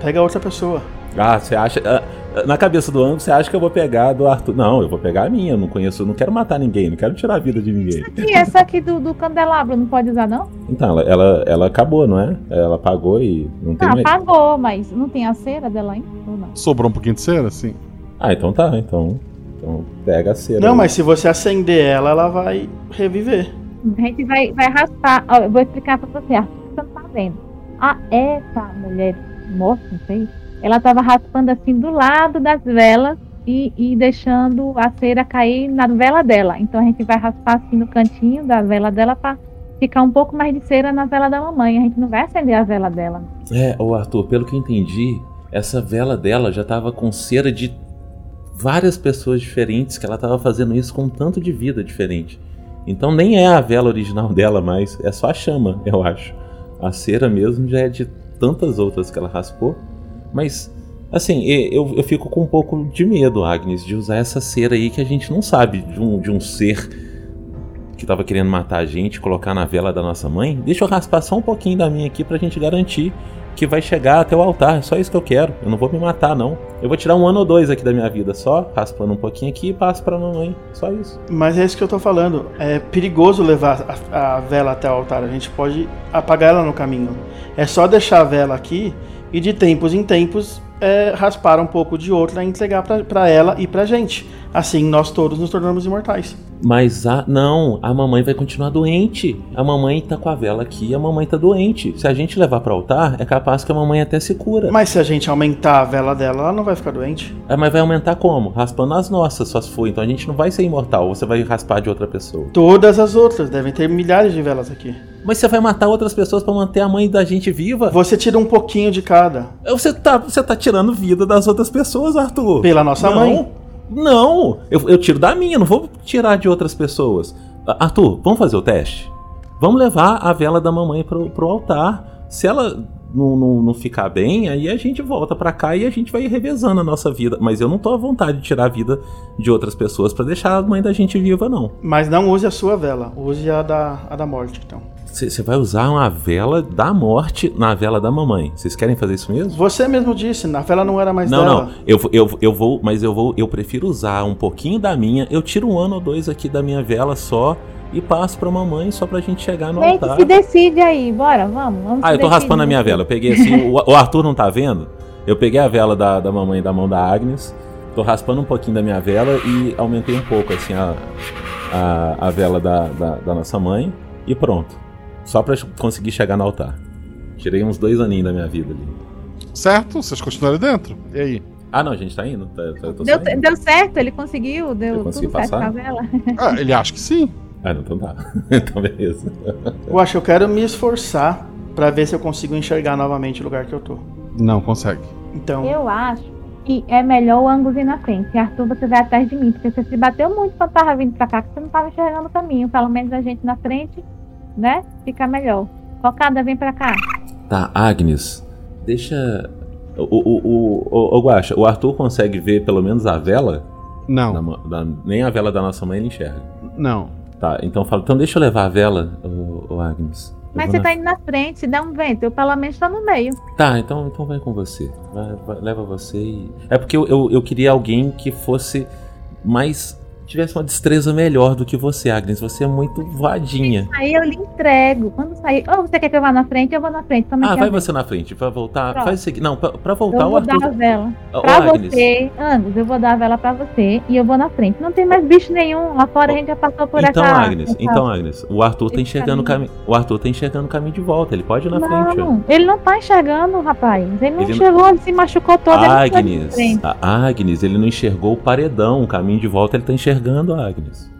Pega outra pessoa. Ah, você acha. Ah, na cabeça do Angus, você acha que eu vou pegar do Arthur? Não, eu vou pegar a minha. Eu não conheço, não quero matar ninguém, não quero tirar a vida de ninguém. Essa aqui, essa aqui do, do candelabro, não pode usar, não? Então, ela, ela, ela acabou, não é? Ela apagou e não tem. Ah, apagou, mas não tem a cera dela ainda? Ou não? Sobrou um pouquinho de cera, sim. Ah, então tá, então. Então pega a cera. Não, aí. mas se você acender ela, ela vai reviver. A gente vai, vai raspar. Ó, eu vou explicar pra você, Arthur, você não tá vendo. Ah, essa mulher morta, não sei ela estava raspando assim do lado das velas e, e, deixando a cera cair na vela dela. Então a gente vai raspar assim no cantinho da vela dela para ficar um pouco mais de cera na vela da mamãe. A gente não vai acender a vela dela. É, o Arthur, pelo que entendi, essa vela dela já estava com cera de várias pessoas diferentes, que ela estava fazendo isso com um tanto de vida diferente. Então nem é a vela original dela, mas é só a chama, eu acho. A cera mesmo já é de tantas outras que ela raspou. Mas, assim, eu, eu fico com um pouco de medo, Agnes, de usar essa cera aí que a gente não sabe de um, de um ser que tava querendo matar a gente, colocar na vela da nossa mãe. Deixa eu raspar só um pouquinho da minha aqui pra gente garantir que vai chegar até o altar. É só isso que eu quero. Eu não vou me matar, não. Eu vou tirar um ano ou dois aqui da minha vida só, raspando um pouquinho aqui e passo pra mamãe. Só isso. Mas é isso que eu tô falando. É perigoso levar a, a vela até o altar. A gente pode apagar ela no caminho. É só deixar a vela aqui e de tempos em tempos é, raspar um pouco de outra e entregar para ela e pra gente. Assim nós todos nos tornamos imortais. Mas a, não, a mamãe vai continuar doente. A mamãe tá com a vela aqui, a mamãe tá doente. Se a gente levar para altar, é capaz que a mamãe até se cura. Mas se a gente aumentar a vela dela, ela não vai ficar doente. É, mas vai aumentar como? Raspando as nossas, só se for. Então a gente não vai ser imortal, você vai raspar de outra pessoa. Todas as outras, devem ter milhares de velas aqui. Mas você vai matar outras pessoas para manter a mãe da gente viva? Você tira um pouquinho de cada. Você tá, você tá tirando vida das outras pessoas, Arthur. Pela nossa não, mãe. Não, eu, eu tiro da minha, não vou tirar de outras pessoas. Arthur, vamos fazer o teste? Vamos levar a vela da mamãe pro, pro altar. Se ela não, não, não ficar bem, aí a gente volta pra cá e a gente vai revezando a nossa vida. Mas eu não tô à vontade de tirar a vida de outras pessoas pra deixar a mãe da gente viva, não. Mas não use a sua vela, use a da, a da morte, então. Você vai usar uma vela da morte na vela da mamãe. Vocês querem fazer isso mesmo? Você mesmo disse, a vela não era mais Não, dela. não. Eu, vou- eu, eu vou, mas eu vou, eu prefiro usar um pouquinho da minha. Eu tiro um ano ou dois aqui da minha vela só e passo pra mamãe só pra gente chegar no Gente, altar. se decide aí, bora, vamos. vamos Ah, eu tô raspando a minha vela. Eu peguei assim. o, o Arthur não tá vendo? Eu peguei a vela da, da mamãe da mão da Agnes. Tô raspando um pouquinho da minha vela e aumentei um pouco assim a, a, a vela da, da, da nossa mãe. E pronto. Só pra conseguir chegar no altar. Tirei uns dois aninhos da minha vida ali. Certo? Vocês continuaram dentro? E aí? Ah, não, a gente tá indo? Tá, tá- Deu, deu certo, ele conseguiu, deu Eu tudo certo passar? a vela. Ah, ele acha que sim. Ah, não, então tá. então beleza. Eu acho que eu quero me esforçar pra ver se eu consigo enxergar novamente o lugar que eu tô. Não consegue. Então, Eu acho que é melhor o Angus ir na frente. E Arthur, você vai atrás de mim, porque você se bateu muito quando tava vindo pra cá, que você não tava enxergando o caminho. Pelo menos a gente na frente, né? Fica melhor. Cocada, vem pra cá. Tá, Agnes, deixa. O, o, o, o, o Guaxa, o Arthur consegue ver pelo menos a vela? Não. Da da- nem a vela da nossa mãe ele enxerga. Não. Tá, então fala, então deixa eu levar a vela, o, o Agnes. Eu Mas você na- tá indo na frente, der um vento, eu pelo menos tô no meio. Tá, então, então vai com você. Vai- vai- leva você e. É porque eu, eu, eu queria alguém que fosse mais. Tivesse uma destreza melhor do que você, Agnes. Você é muito voadinha. Aí eu lhe entrego. Quando sair, ou você quer que eu vá na frente, eu vou na frente. Toma Ah, vai você na frente. Pra voltar. Pronto. Faz o seguinte. Não, pra, pra Eu voltar o vou dar a Arthur. vela Ô, pra Agnes. você, Angus. Eu vou dar a vela pra você e eu vou na frente. Não tem mais bicho nenhum. Lá fora a gente já passou por Então, essa. Agnes, essa- então, Agnes, o Arthur tá enxergando o caminho. O Arthur tá enxergando o caminho de volta. Ele pode ir na frente. ó. Não, ele não tá enxergando, rapaz. Ele não Ele não- enxergou, ele se machucou todo. ele não Agnes, frente. a Agnes, ele não enxergou o paredão. O caminho de volta ele tá enxergando, Agnes.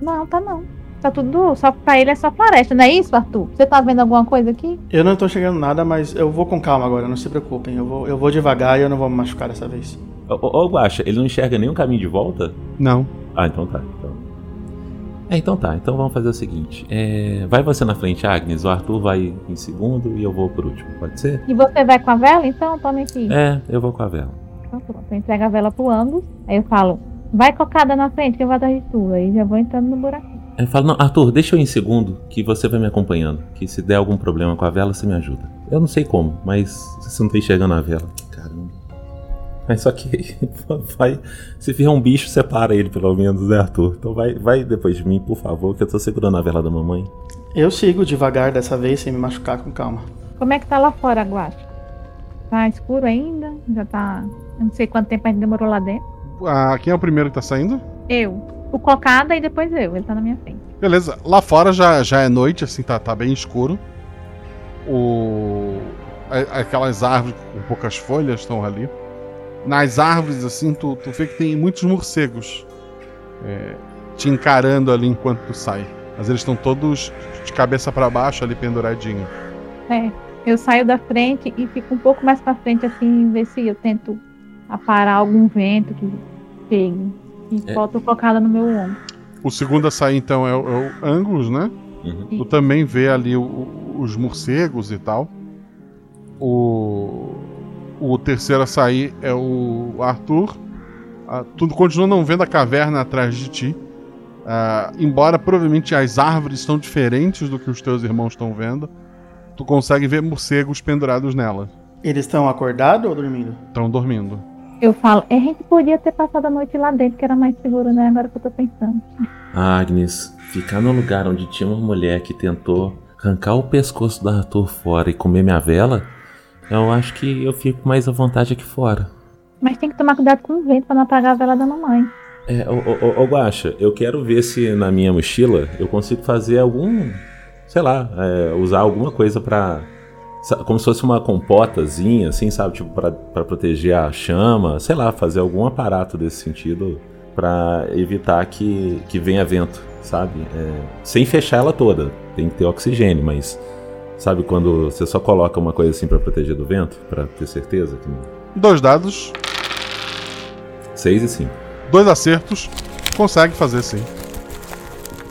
Não, tá não. Tá tudo. Só pra ele é só floresta, não é isso, Arthur? Você tá vendo alguma coisa aqui? eu não tô chegando nada, mas eu vou com calma agora, não se preocupem. Eu vou, eu vou devagar e eu não vou me machucar dessa vez. Ô, ô, ô, Guaxa, ele não enxerga nenhum caminho de volta? Não. Ah, então tá. Então... É, então tá. Então vamos fazer o seguinte. É, Vai você na frente, Agnes. O Arthur vai em segundo e eu vou por último. Pode ser? E você vai com a vela? Então tome aqui. É, eu vou com a vela. Então pronto. Eu entrego a vela pro Angus. Aí eu falo, vai cocada na frente que eu vou atrás de tu. Aí já vou entrando no buraquinho. Eu falo, não, Arthur, deixa eu ir em segundo, que você vai me acompanhando. Que se der algum problema com a vela, você me ajuda. Eu não sei como, mas você não tá enxergando a vela. Caramba. Mas só que vai. Se vier um bicho, separa ele, pelo menos, né, Arthur? Então vai, vai depois de mim, por favor, que eu tô segurando a vela da mamãe. Eu sigo devagar dessa vez, sem me machucar com calma. Como é que tá lá fora, Guacha? Tá escuro ainda? Já tá. Eu não sei quanto tempo a gente demorou lá dentro. Ah, quem é o primeiro que tá saindo? Eu. O cocada e depois eu. Ele tá na minha frente. Beleza. Lá fora já, já é noite, assim, tá, tá bem escuro. O... a- Aquelas árvores com poucas folhas estão ali. Nas árvores, assim, tu, tu vê que tem muitos morcegos é, te encarando ali enquanto tu sai. Mas eles estão todos de cabeça para baixo ali penduradinho. É. Eu saio da frente e fico um pouco mais pra frente, assim, ver se eu tento aparar algum vento que chegue. E É. focada no meu ombro. O segundo a sair, então, é o, é o Angus, né? Uhum. Tu também vê ali o- o- os morcegos e tal. O, o terceiro a sair é o Arthur. Ah, tu continua não vendo a caverna atrás de ti. Ah, embora provavelmente as árvores estão diferentes do que os teus irmãos estão vendo, tu consegue ver morcegos pendurados nela. Eles estão acordados ou dormindo? Estão dormindo. Eu falo, a gente podia ter passado a noite lá dentro, que era mais seguro, né? Agora que eu tô pensando. Agnes, ficar no lugar onde tinha uma mulher que tentou arrancar o pescoço do Arthur fora e comer minha vela, eu acho que eu fico mais à vontade aqui fora. Mas tem que tomar cuidado com o vento pra não apagar a vela da mamãe. É, ô, ô, ô, ô Guaxa, eu quero ver se na minha mochila eu consigo fazer algum. Sei lá, é, usar alguma coisa pra. Como se fosse uma compotazinha, assim, sabe? Tipo, pra, pra proteger a chama. Sei lá, fazer algum aparato desse sentido pra evitar que, que venha vento, sabe? É, sem fechar ela toda. Tem que ter oxigênio, mas. Sabe quando você só coloca uma coisa assim pra proteger do vento? Pra ter certeza que não. Dois dados, 6 e 5. dois acertos. Consegue fazer sim.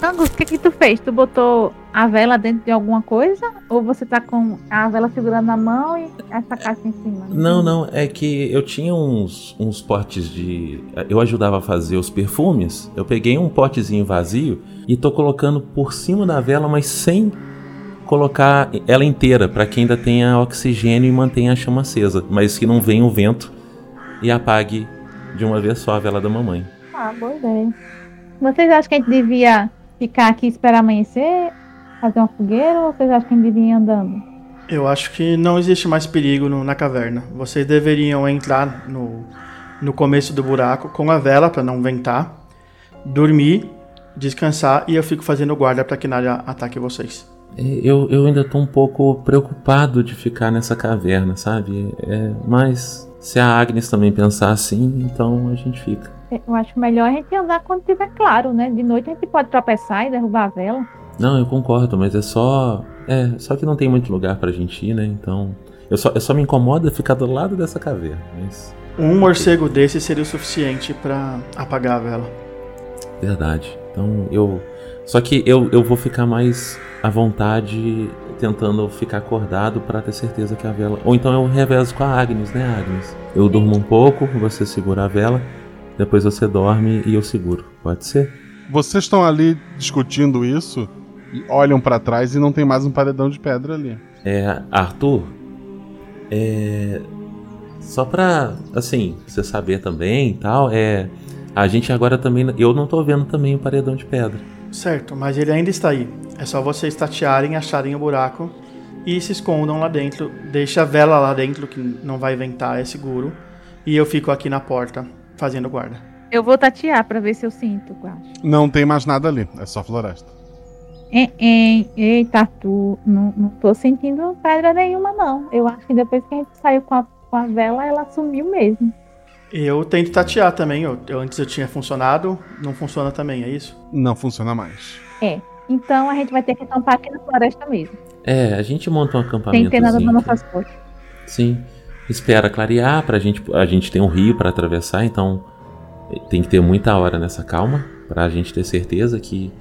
Angus, o que que tu fez? Tu botou a vela dentro de alguma coisa? Ou você tá com a vela segurando na mão e essa caixa em cima? Não, não, é que eu tinha uns, uns potes de. Eu ajudava a fazer os perfumes. Eu peguei um potezinho vazio e tô colocando por cima da vela, mas sem colocar ela inteira, para que ainda tenha oxigênio e mantenha a chama acesa, mas que não venha o vento e apague de uma vez só a vela da mamãe. Ah, boa ideia. Vocês acham que a gente devia ficar aqui e esperar amanhecer? Fazer uma fogueira ou vocês acham que a gente devia ir andando? Eu acho que não existe mais perigo no- na caverna. Vocês deveriam entrar no, no começo do buraco com a vela para não ventar, dormir, descansar e eu fico fazendo guarda para que nada ataque vocês. É, Eu, eu ainda tô um pouco preocupado de ficar nessa caverna, sabe? É, mas se a Agnes também pensar assim, então a gente fica. Eu acho melhor a gente andar quando tiver claro, né? De noite a gente pode tropeçar e derrubar a vela. Não, eu concordo, mas é só. É, só que não tem muito lugar pra gente ir, né? Então. Eu só, eu só me incomoda ficar do lado dessa caverna, mas. Um morcego desse seria o suficiente para apagar a vela. Verdade. Então eu. Só que eu, eu vou ficar mais à vontade tentando ficar acordado pra ter certeza que a vela. Ou então eu revezo com a Agnes, né, Agnes? Eu durmo um pouco, você segura a vela, depois você dorme e eu seguro. Pode ser? Vocês estão ali discutindo isso e olham pra trás e não tem mais um paredão de pedra ali. É, Arthur, é. Só pra, assim, você saber também e tal, é. A gente agora também. Eu não tô vendo também o paredão de pedra. Certo, mas ele ainda está aí. É só vocês tatearem, acharem o buraco e se escondam lá dentro. Deixa a vela lá dentro, que não vai ventar, é seguro. E eu fico aqui na porta, fazendo guarda. Eu vou tatear pra ver se eu sinto, eu acho. Não tem mais nada ali, é só floresta. Eita, Arthur, não, não tô sentindo pedra nenhuma, não. Eu acho que depois que a gente saiu com a, com a vela, ela sumiu mesmo. Eu tento tatear também. Eu, eu- antes eu tinha funcionado, não funciona também, é isso? Não funciona mais. É. Então a gente vai ter que acampar aqui na floresta mesmo. É, a gente monta um Sem acampamento. ter nada nas nossas costas. Sim. Espera clarear pra gente. A gente tem um rio pra atravessar, então tem que ter muita hora nessa calma pra gente ter certeza que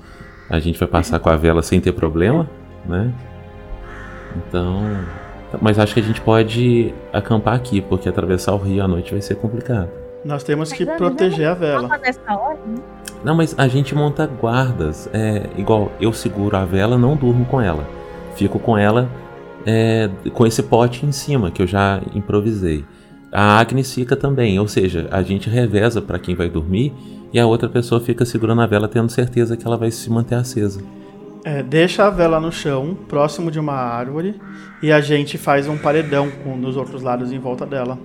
a gente vai passar com a vela sem ter problema, né? Então. Mas acho que a gente pode acampar aqui, porque atravessar o rio à noite vai ser complicado. Nós temos que Mas, proteger a vela. Hora, né? Não, mas a gente monta guardas. É igual eu seguro a vela, não durmo com ela. Fico com ela é, com esse pote em cima que eu já improvisei. A Agnes fica também, ou seja, a gente reveza para quem vai dormir e a outra pessoa fica segurando a vela, tendo certeza que ela vai se manter acesa. É, deixa a vela no chão, próximo de uma árvore, e a gente faz um paredão com nos outros lados em volta dela.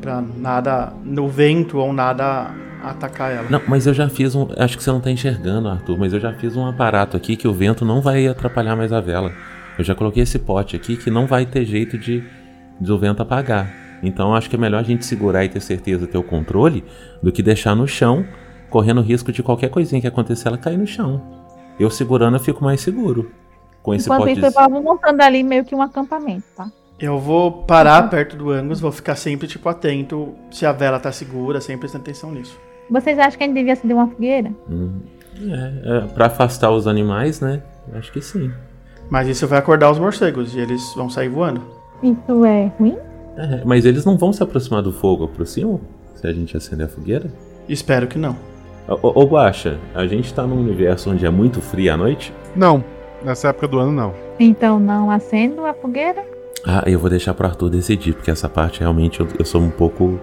Pra nada, no vento ou nada atacar ela. Não, mas eu já fiz um. Acho que você não tá enxergando, Arthur, mas eu já fiz um aparato aqui que o vento não vai atrapalhar mais a vela. Eu já coloquei esse pote aqui que não vai ter jeito de do vento apagar. Então acho que é melhor a gente segurar e ter certeza ter o controle do que deixar no chão, correndo risco de qualquer coisinha que acontecer ela cair no chão. Eu segurando eu fico mais seguro. Com esse Enquanto pote. isso, eu vou montando ali meio que um acampamento, tá? Eu vou parar perto do Angus, vou ficar sempre, tipo, atento se a vela tá segura, sempre prestando atenção nisso. Vocês acham que a gente devia acender uma fogueira? Hum, é, é, pra afastar os animais, né? Acho que sim. Mas isso vai acordar os morcegos e eles vão sair voando. Isso é ruim? É, mas eles não vão se aproximar do fogo, aproximam? Se a gente acender a fogueira? Espero que não. Ô, ô Guaxa, a gente tá num universo onde é muito frio à noite? Não, nessa época do ano não. Então não acendo a fogueira? Ah, eu vou deixar pro Arthur decidir, porque essa parte realmente eu, eu sou um pouco.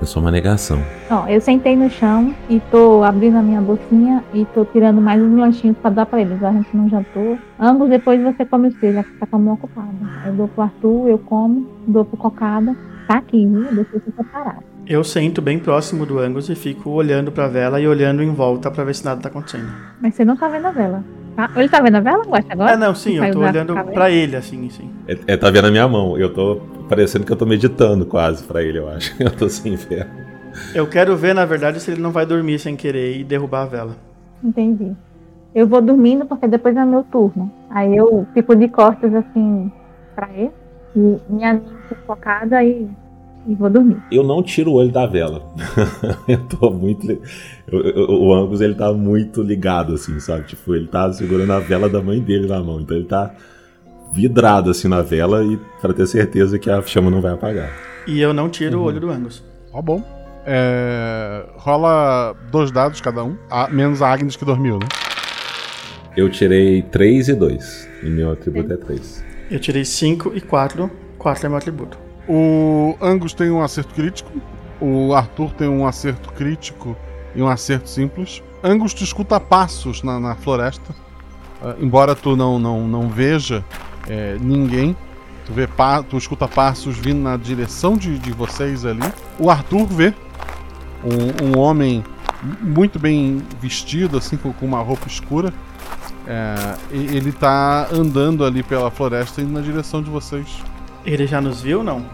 Eu sou uma negação. Ó, eu sentei no chão e tô abrindo a minha bolsinha e tô tirando mais uns lanchinhos pra dar pra eles. A gente não jantou. Ambos depois você come os seus, já que tá com a mão ocupada. Eu dou pro Arthur, eu como, dou pro Cocada. Tá aqui, viu? Deixa eu separado. Eu sento bem próximo do Angus e fico olhando pra vela e olhando em volta pra ver se nada tá acontecendo. Mas você não tá vendo a vela. Tá? Ele tá vendo a vela, Guaxa, agora? Ah, não, sim, eu tô olhando pra ele, assim, sim. É, é, tá vendo a minha mão. Eu tô parecendo que eu tô meditando quase pra ele, eu acho. Eu tô sem fé. Eu quero ver, na verdade, se ele não vai dormir sem querer e derrubar a vela. Entendi. Eu vou dormindo porque depois é meu turno. Aí eu fico de costas assim pra ele. E minha focada e e vou dormir. Eu não tiro o olho da vela. eu tô muito. eu- eu- o Angus, ele tá muito ligado, assim, sabe? Tipo, ele tá segurando a vela da mãe dele na mão. Então ele tá vidrado, assim, na vela e pra ter certeza que a chama não vai apagar. E eu não tiro o olho do Angus. Tá bom. É, rola dois dados cada um, a- menos a Agnes que dormiu, né? Eu tirei 3 e 2. E meu atributo é 3. Eu tirei 5 e 4. 4 é meu atributo. O Angus tem um acerto crítico, o Arthur tem um acerto crítico e um acerto simples. Angus tu escuta passos na, na floresta, ah, embora tu não, não, não veja é, ninguém. Tu, vê tu escuta passos vindo na direção de, de vocês ali. O Arthur vê um, um homem muito bem vestido, assim, com, com uma roupa escura. É, ele tá andando ali pela floresta indo na direção de vocês. Ele já nos viu, não?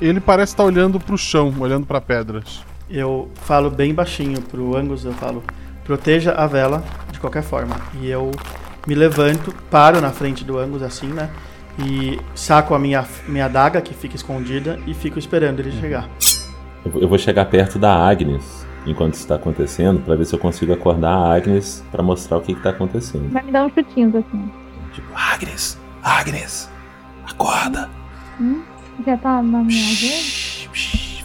Ele parece estar olhando pro chão, olhando para pedras. Eu falo bem baixinho pro Angus, eu falo, proteja a vela de qualquer forma. E eu me levanto, paro na frente do Angus assim, né? E saco a minha, minha adaga que fica escondida e fico esperando ele chegar. Eu vou- eu chegar perto da Agnes enquanto isso tá acontecendo pra ver se eu consigo acordar a Agnes pra mostrar o que, que tá acontecendo. Vai me dar uns chutinhos assim. Tipo, Agnes, Agnes, acorda. Hum? Já tá na minha vez?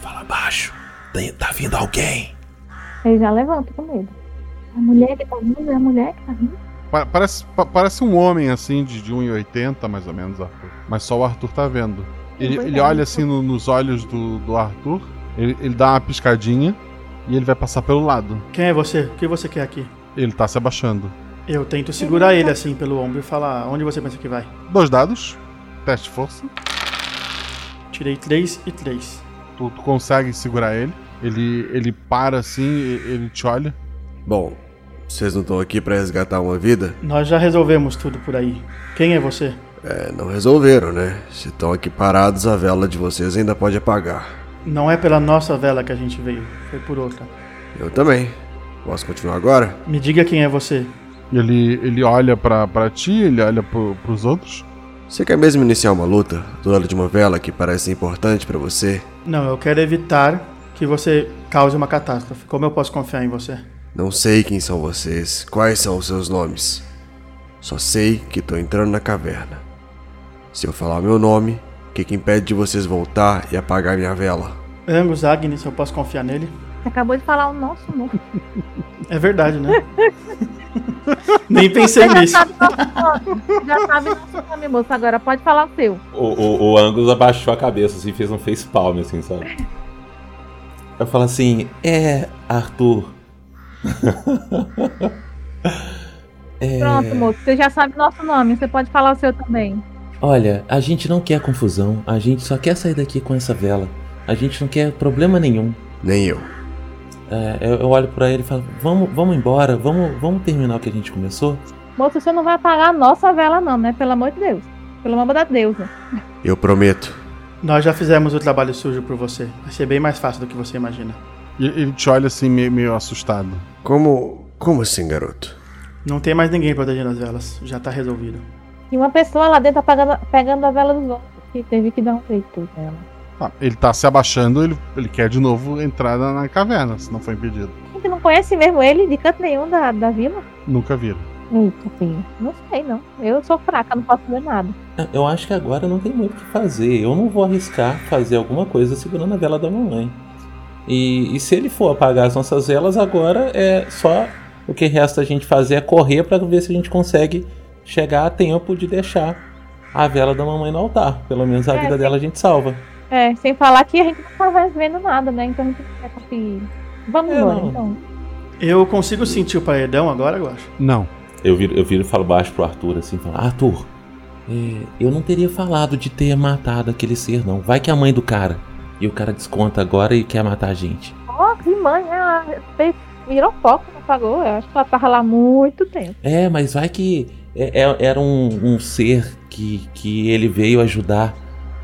Fala baixo. Tá vindo alguém. Ele já levanta com medo. A mulher que tá vindo é a mulher que tá vindo. Pa- parece, pa- parece um homem assim, de, de 1,80 mais ou menos, Arthur. Mas só o Arthur tá vendo. Ele, Pois ele é. olha assim no- nos olhos do, do Arthur, ele, ele dá uma piscadinha e ele vai passar pelo lado. Quem é você? O que você quer aqui? Ele tá se abaixando. Eu tento segurar ele assim pelo ombro e falar, onde você pensa que vai? Dois dados, teste de força. Tirei 3 e 3. Tu, tu consegue segurar ele. Ele, ele para assim, e- ele te olha. Bom, vocês não estão aqui pra resgatar uma vida? Nós já resolvemos tudo por aí. Quem é você? É, não resolveram, né? Se estão aqui parados, a vela de vocês ainda pode apagar. Não é pela nossa vela que a gente veio, foi por outra. Eu também. Posso continuar agora? Me diga quem é você. Ele, ele olha pra, pra ti, ele olha pro, pros outros. Você quer mesmo iniciar uma luta do lado de uma vela que parece importante pra você? Não, eu quero evitar que você cause uma catástrofe. Como eu posso confiar em você? Não sei quem são vocês, quais são os seus nomes. Só sei que tô entrando na caverna. Se eu falar meu nome, o que, que impede de vocês voltar e apagar minha vela? Angus Agnes, eu posso confiar nele? Você acabou de falar o nosso nome. É verdade, né? Nem pensei Você já nisso. sabe nosso nome. Já sabe nosso nome, moço. Agora pode falar o seu. O, o, o Angus abaixou a cabeça, assim, fez um face palm, assim, sabe? Eu falo assim, é, Arthur. É, Pronto, moço. Você já sabe nosso nome. Você pode falar o seu também. Olha, a gente não quer confusão, a gente só quer sair daqui com essa vela. A gente não quer problema nenhum. Nem eu. É, eu, eu olho pra ele e falo, vamos, vamos embora, vamos, vamos terminar o que a gente começou? Moço, você não vai apagar a nossa vela, não, né? Pelo amor de Deus. Pelo nome da deusa. Eu prometo. Nós já fizemos o trabalho sujo por você. Vai ser bem mais fácil do que você imagina. E ele te olha assim, meio, meio assustado. Como. Como assim, garoto? Não tem mais ninguém protegendo as velas. Já tá resolvido. E uma pessoa lá dentro apagando, pegando a vela dos outros. Que teve que dar um jeito nela. Tá, ele tá se abaixando, ele, ele quer de novo entrar na, na caverna, se não foi impedido. A gente não conhece mesmo ele de canto nenhum da, da vila? Nunca viram. Eita, filho. Não sei, não. Eu sou fraca, não posso ver nada. Eu acho que agora não tem muito o que fazer. Eu não vou arriscar fazer alguma coisa segurando a vela da mamãe. E, e se ele for apagar as nossas velas, agora é só o que resta a gente fazer é correr para ver se a gente consegue chegar a tempo de deixar a vela da mamãe no altar. Pelo menos a É, vida sim. dela a gente salva. É, sem falar que a gente não tá mais vendo nada, né? Então a gente vai conseguir. Vamos É, embora, não. então. Eu consigo sentir o paredão agora, eu acho. Não. Eu viro, eu viro e falo baixo pro Arthur assim, falo, Arthur, é, eu não teria falado de ter matado aquele ser, não. Vai que é a mãe do cara. E o cara desconta agora e quer matar a gente. Ó, que mãe, ela fez, virou foco, não apagou. Eu acho que ela tava lá muito tempo. É, mas vai que é- é- era um, um ser que, que ele veio ajudar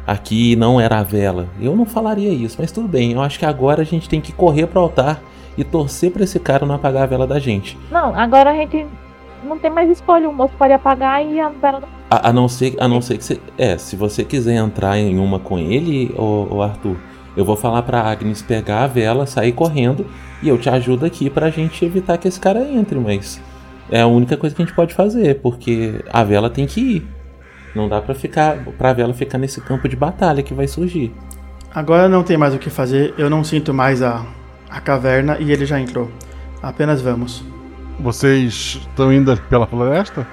aqui e não era a vela. Eu não falaria isso, mas tudo bem. Eu acho que agora a gente tem que correr pro altar e torcer pra esse cara não apagar a vela da gente. Não, agora a gente não tem mais escolha. O moço pode apagar e a vela não. A, a não ser, a não ser que você. É, se você quiser entrar em uma com ele, ô Arthur, Eu vou falar pra Agnes pegar a vela, sair correndo e eu te ajudo aqui pra gente evitar que esse cara entre, mas é a única coisa que a gente pode fazer, porque a vela tem que ir. Não dá pra ficar, pra vela ficar nesse campo de batalha que vai surgir. Agora não tem mais o que fazer, eu não sinto mais a, a caverna e ele já entrou. Apenas vamos. Vocês estão indo pela floresta?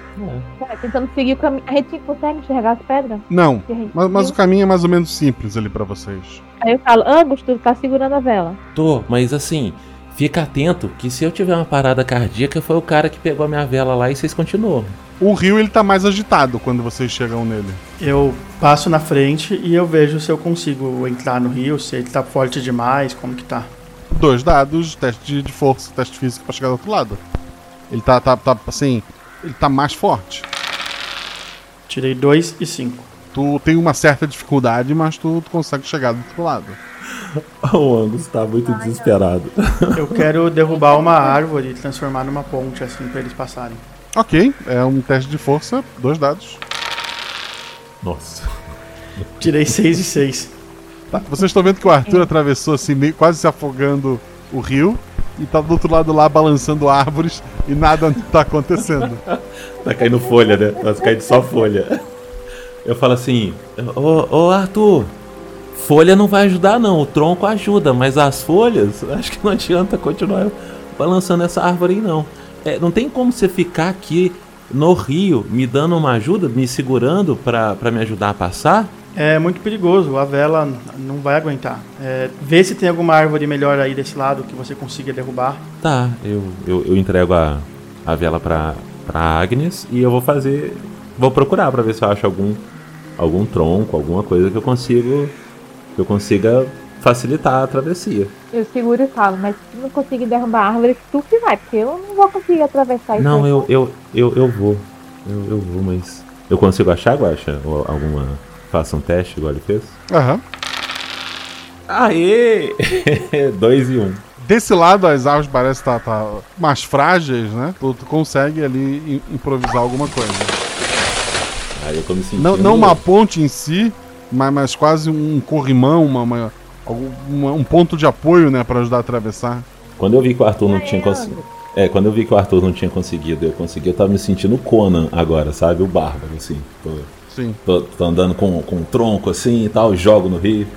É, tentando seguir o caminho. A gente consegue enxergar as pedras? Não, mas, mas o caminho é mais ou menos simples ali pra vocês. Aí eu falo, Angus, tu tá segurando a vela. Tô, mas assim, fica atento que se eu tiver uma parada cardíaca, foi o cara que pegou a minha vela lá e vocês continuam. O rio ele tá mais agitado quando vocês chegam nele. Eu passo na frente e eu vejo se eu consigo entrar no rio, se ele tá forte demais, como que tá. Dois dados, teste de- de força, teste físico pra chegar do outro lado. Ele tá, tá, tá assim, ele tá mais forte. Tirei 2 e 5. Tu tem uma certa dificuldade, mas tu, tu consegue chegar do outro lado. o Angus tá muito desesperado. Eu quero derrubar uma árvore e transformar numa ponte assim pra eles passarem. Ok, é um teste de força, dois dados. Nossa. Tirei 6 e 6. Tá, vocês estão vendo que o Arthur atravessou assim, meio, quase se afogando o rio. E tá do outro lado lá balançando árvores e nada tá acontecendo. Tá caindo folha, né? Tá caindo só folha. Eu falo assim, ô, ô Arthur, folha não vai ajudar não, o tronco ajuda, mas as folhas, acho que não adianta continuar balançando essa árvore aí não. É, não tem como você ficar aqui no rio me dando uma ajuda, me segurando pra me ajudar a passar? É muito perigoso, a vela não vai aguentar. É, vê se tem alguma árvore melhor aí desse lado que você consiga derrubar. Tá, eu, eu, eu entrego a, a vela pra, pra Agnes e eu vou fazer. Vou procurar pra ver se eu acho algum, algum tronco, alguma coisa que eu consigo. que eu consiga facilitar a travessia. Eu seguro e falo, mas se tu não conseguir derrubar a árvore, tu que vai, porque eu não vou conseguir atravessar isso. Não, eu, eu, eu, eu vou. Eu, eu vou, mas. Eu consigo achar, Guaxa? Ou alguma. Faça um teste igual ele fez? Aham. Aê! Dois e um. Desse lado, as árvores parecem estar tá, mais frágeis, né? Tu, tu consegue ali im- improvisar alguma coisa. Aí eu tô me sentindo. Não, não uma ponte em si, mas, mas quase um corrimão, uma, uma- uma- um ponto de apoio, né? Pra ajudar a atravessar. Quando eu vi que o Arthur não tinha conseguido. É, quando eu vi que o Arthur não tinha conseguido, eu consegui, eu tava me sentindo Conan agora, sabe? O bárbaro, assim. Tô, Sim. tô, tô andando com, com um tronco assim e tal, jogo no rio.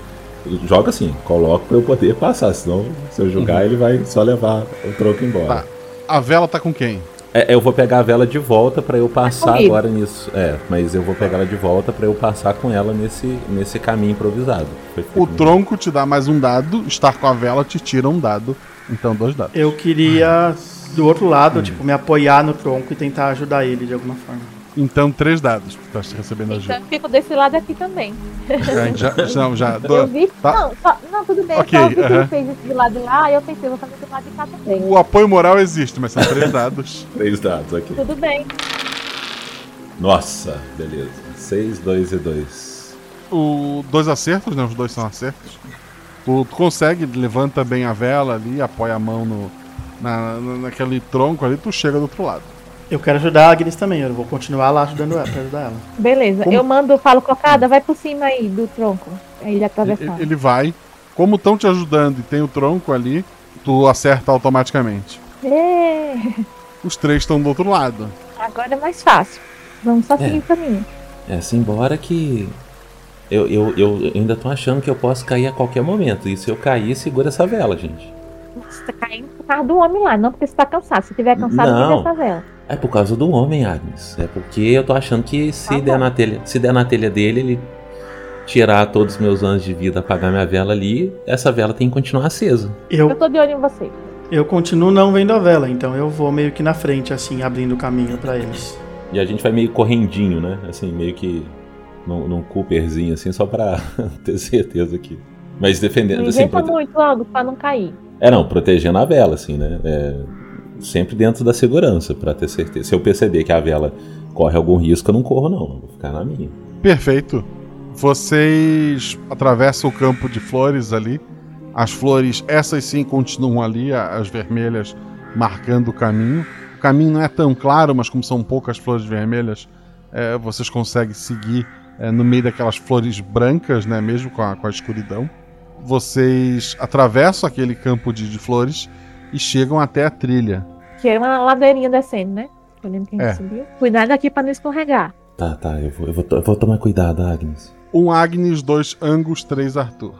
Joga assim, coloco pra eu poder passar, senão se eu jogar ele vai só levar o tronco embora. Tá. A vela tá com quem? É, eu vou pegar a vela de volta pra eu passar comigo. agora nisso. É, mas eu vou pegar ela de volta pra eu passar com ela nesse, nesse caminho improvisado. O tronco te dá mais um dado, estar com a vela te tira um dado. Então, dois dados. Eu queria do outro lado, tipo, me apoiar no tronco e tentar ajudar ele de alguma forma. Então, três dados, tá recebendo Então ajuda. eu fico desse lado aqui também. É, já, não, já. Eu vi. tá. Não, só- não, tudo bem. Ok, só vi que aham. ele fez isso do lado de lá e eu pensei, vou fazer do lado de cá também. O apoio moral existe, mas são três dados. Três dados aqui. Tudo bem. Nossa, beleza. 6, 2 e 2. O dois acertos, né? Os dois são acertos. Tu, tu consegue, levanta bem a vela ali, apoia a mão no, na- naquele tronco ali, tu chega do outro lado. Eu quero ajudar a Agnes também, eu vou continuar lá ajudando ela, pra ajudar ela. Beleza. Como- Eu mando, falo, cocada, vai por cima aí do tronco. Aí ele atravessar. Ele, vai. Como estão te ajudando e tem o tronco ali, tu acerta automaticamente. Ê, Os três estão do outro lado. agora é mais fácil. Vamos só seguir o caminho. É assim, embora que. Eu, eu, eu ainda tô achando que eu posso cair a qualquer momento. E se eu cair, segura essa vela, gente. Você tá caindo por causa do homem lá, não porque você tá cansado. Se tiver cansado, Não. fica essa vela. É por causa do homem, Agnes. É porque eu tô achando que se Tá der bom. na telha, se der na telha dele, ele tirar todos os meus anos de vida, apagar minha vela ali, essa vela tem que continuar acesa. Eu Eu, tô de olho em você. eu continuo não vendo a vela, então eu vou meio que na frente, assim, abrindo o caminho pra eles. E a gente vai meio correndinho, né? Assim, meio que num, num Cooperzinho, assim, só pra ter certeza que. Mas defendendo, Não assim, inventa prote- muito logo pra não cair. É, não, protegendo a vela, assim, né? É, sempre dentro da segurança, pra ter certeza. Se eu perceber que a vela corre algum risco, eu não corro, não. Eu Vou ficar na minha. Perfeito. Vocês atravessam o campo de flores ali. As flores, essas sim, continuam ali, as vermelhas marcando o caminho. O caminho não é tão claro, mas como são poucas flores vermelhas, é, vocês conseguem seguir é, no meio daquelas flores brancas, né, mesmo com a, com a escuridão. vocês atravessam aquele campo de, de flores e chegam até a trilha. Que é uma ladeirinha descendo, né? Eu lembro que a gente É. subiu. Cuidado aqui pra não escorregar. Tá, tá, eu vou, eu vou, eu vou tomar cuidado, Agnes. Um Agnes, dois Angus, três Arthur.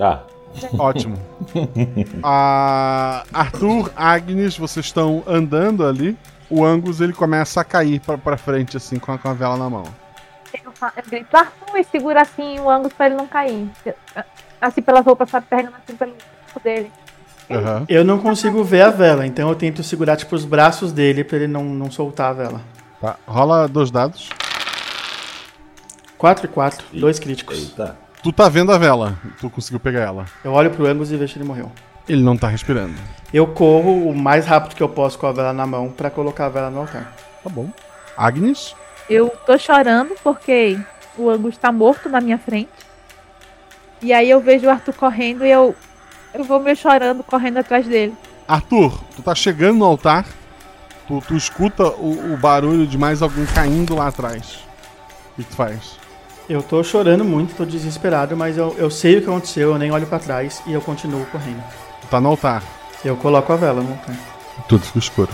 Ah. Ótimo. A Arthur, Agnes, vocês estão andando ali. O Angus ele começa a cair pra, pra frente, assim, com a, com a vela na mão. Eu, eu grito, Arthur, e segura assim o ângulo pra ele não cair. Assim pelas roupas, sabe? Pegando assim pelo corpo dele. Eu não consigo ver a vela, então eu tento segurar tipo os braços dele pra ele não, não soltar a vela. Tá. Rola dois dados. 4 e 4, dois críticos. Eita. Tu tá vendo a vela. Tu conseguiu pegar ela. Eu olho pro Angus e vejo que ele morreu. Ele não tá respirando. Eu corro o mais rápido que eu posso com a vela na mão pra colocar a vela no altar. Tá bom. Agnes? Eu tô chorando porque o Angus tá morto na minha frente. E aí eu vejo o Arthur correndo e eu, eu vou meio chorando, correndo atrás dele. Arthur, tu tá chegando no altar. Tu, tu escuta o, o barulho de mais alguém caindo lá atrás. O que tu faz? Eu tô chorando muito, tô desesperado, mas eu, eu sei o que aconteceu, eu nem olho pra trás e eu continuo correndo. Tu tá no altar. Eu coloco a vela no altar. Tudo fica escuro.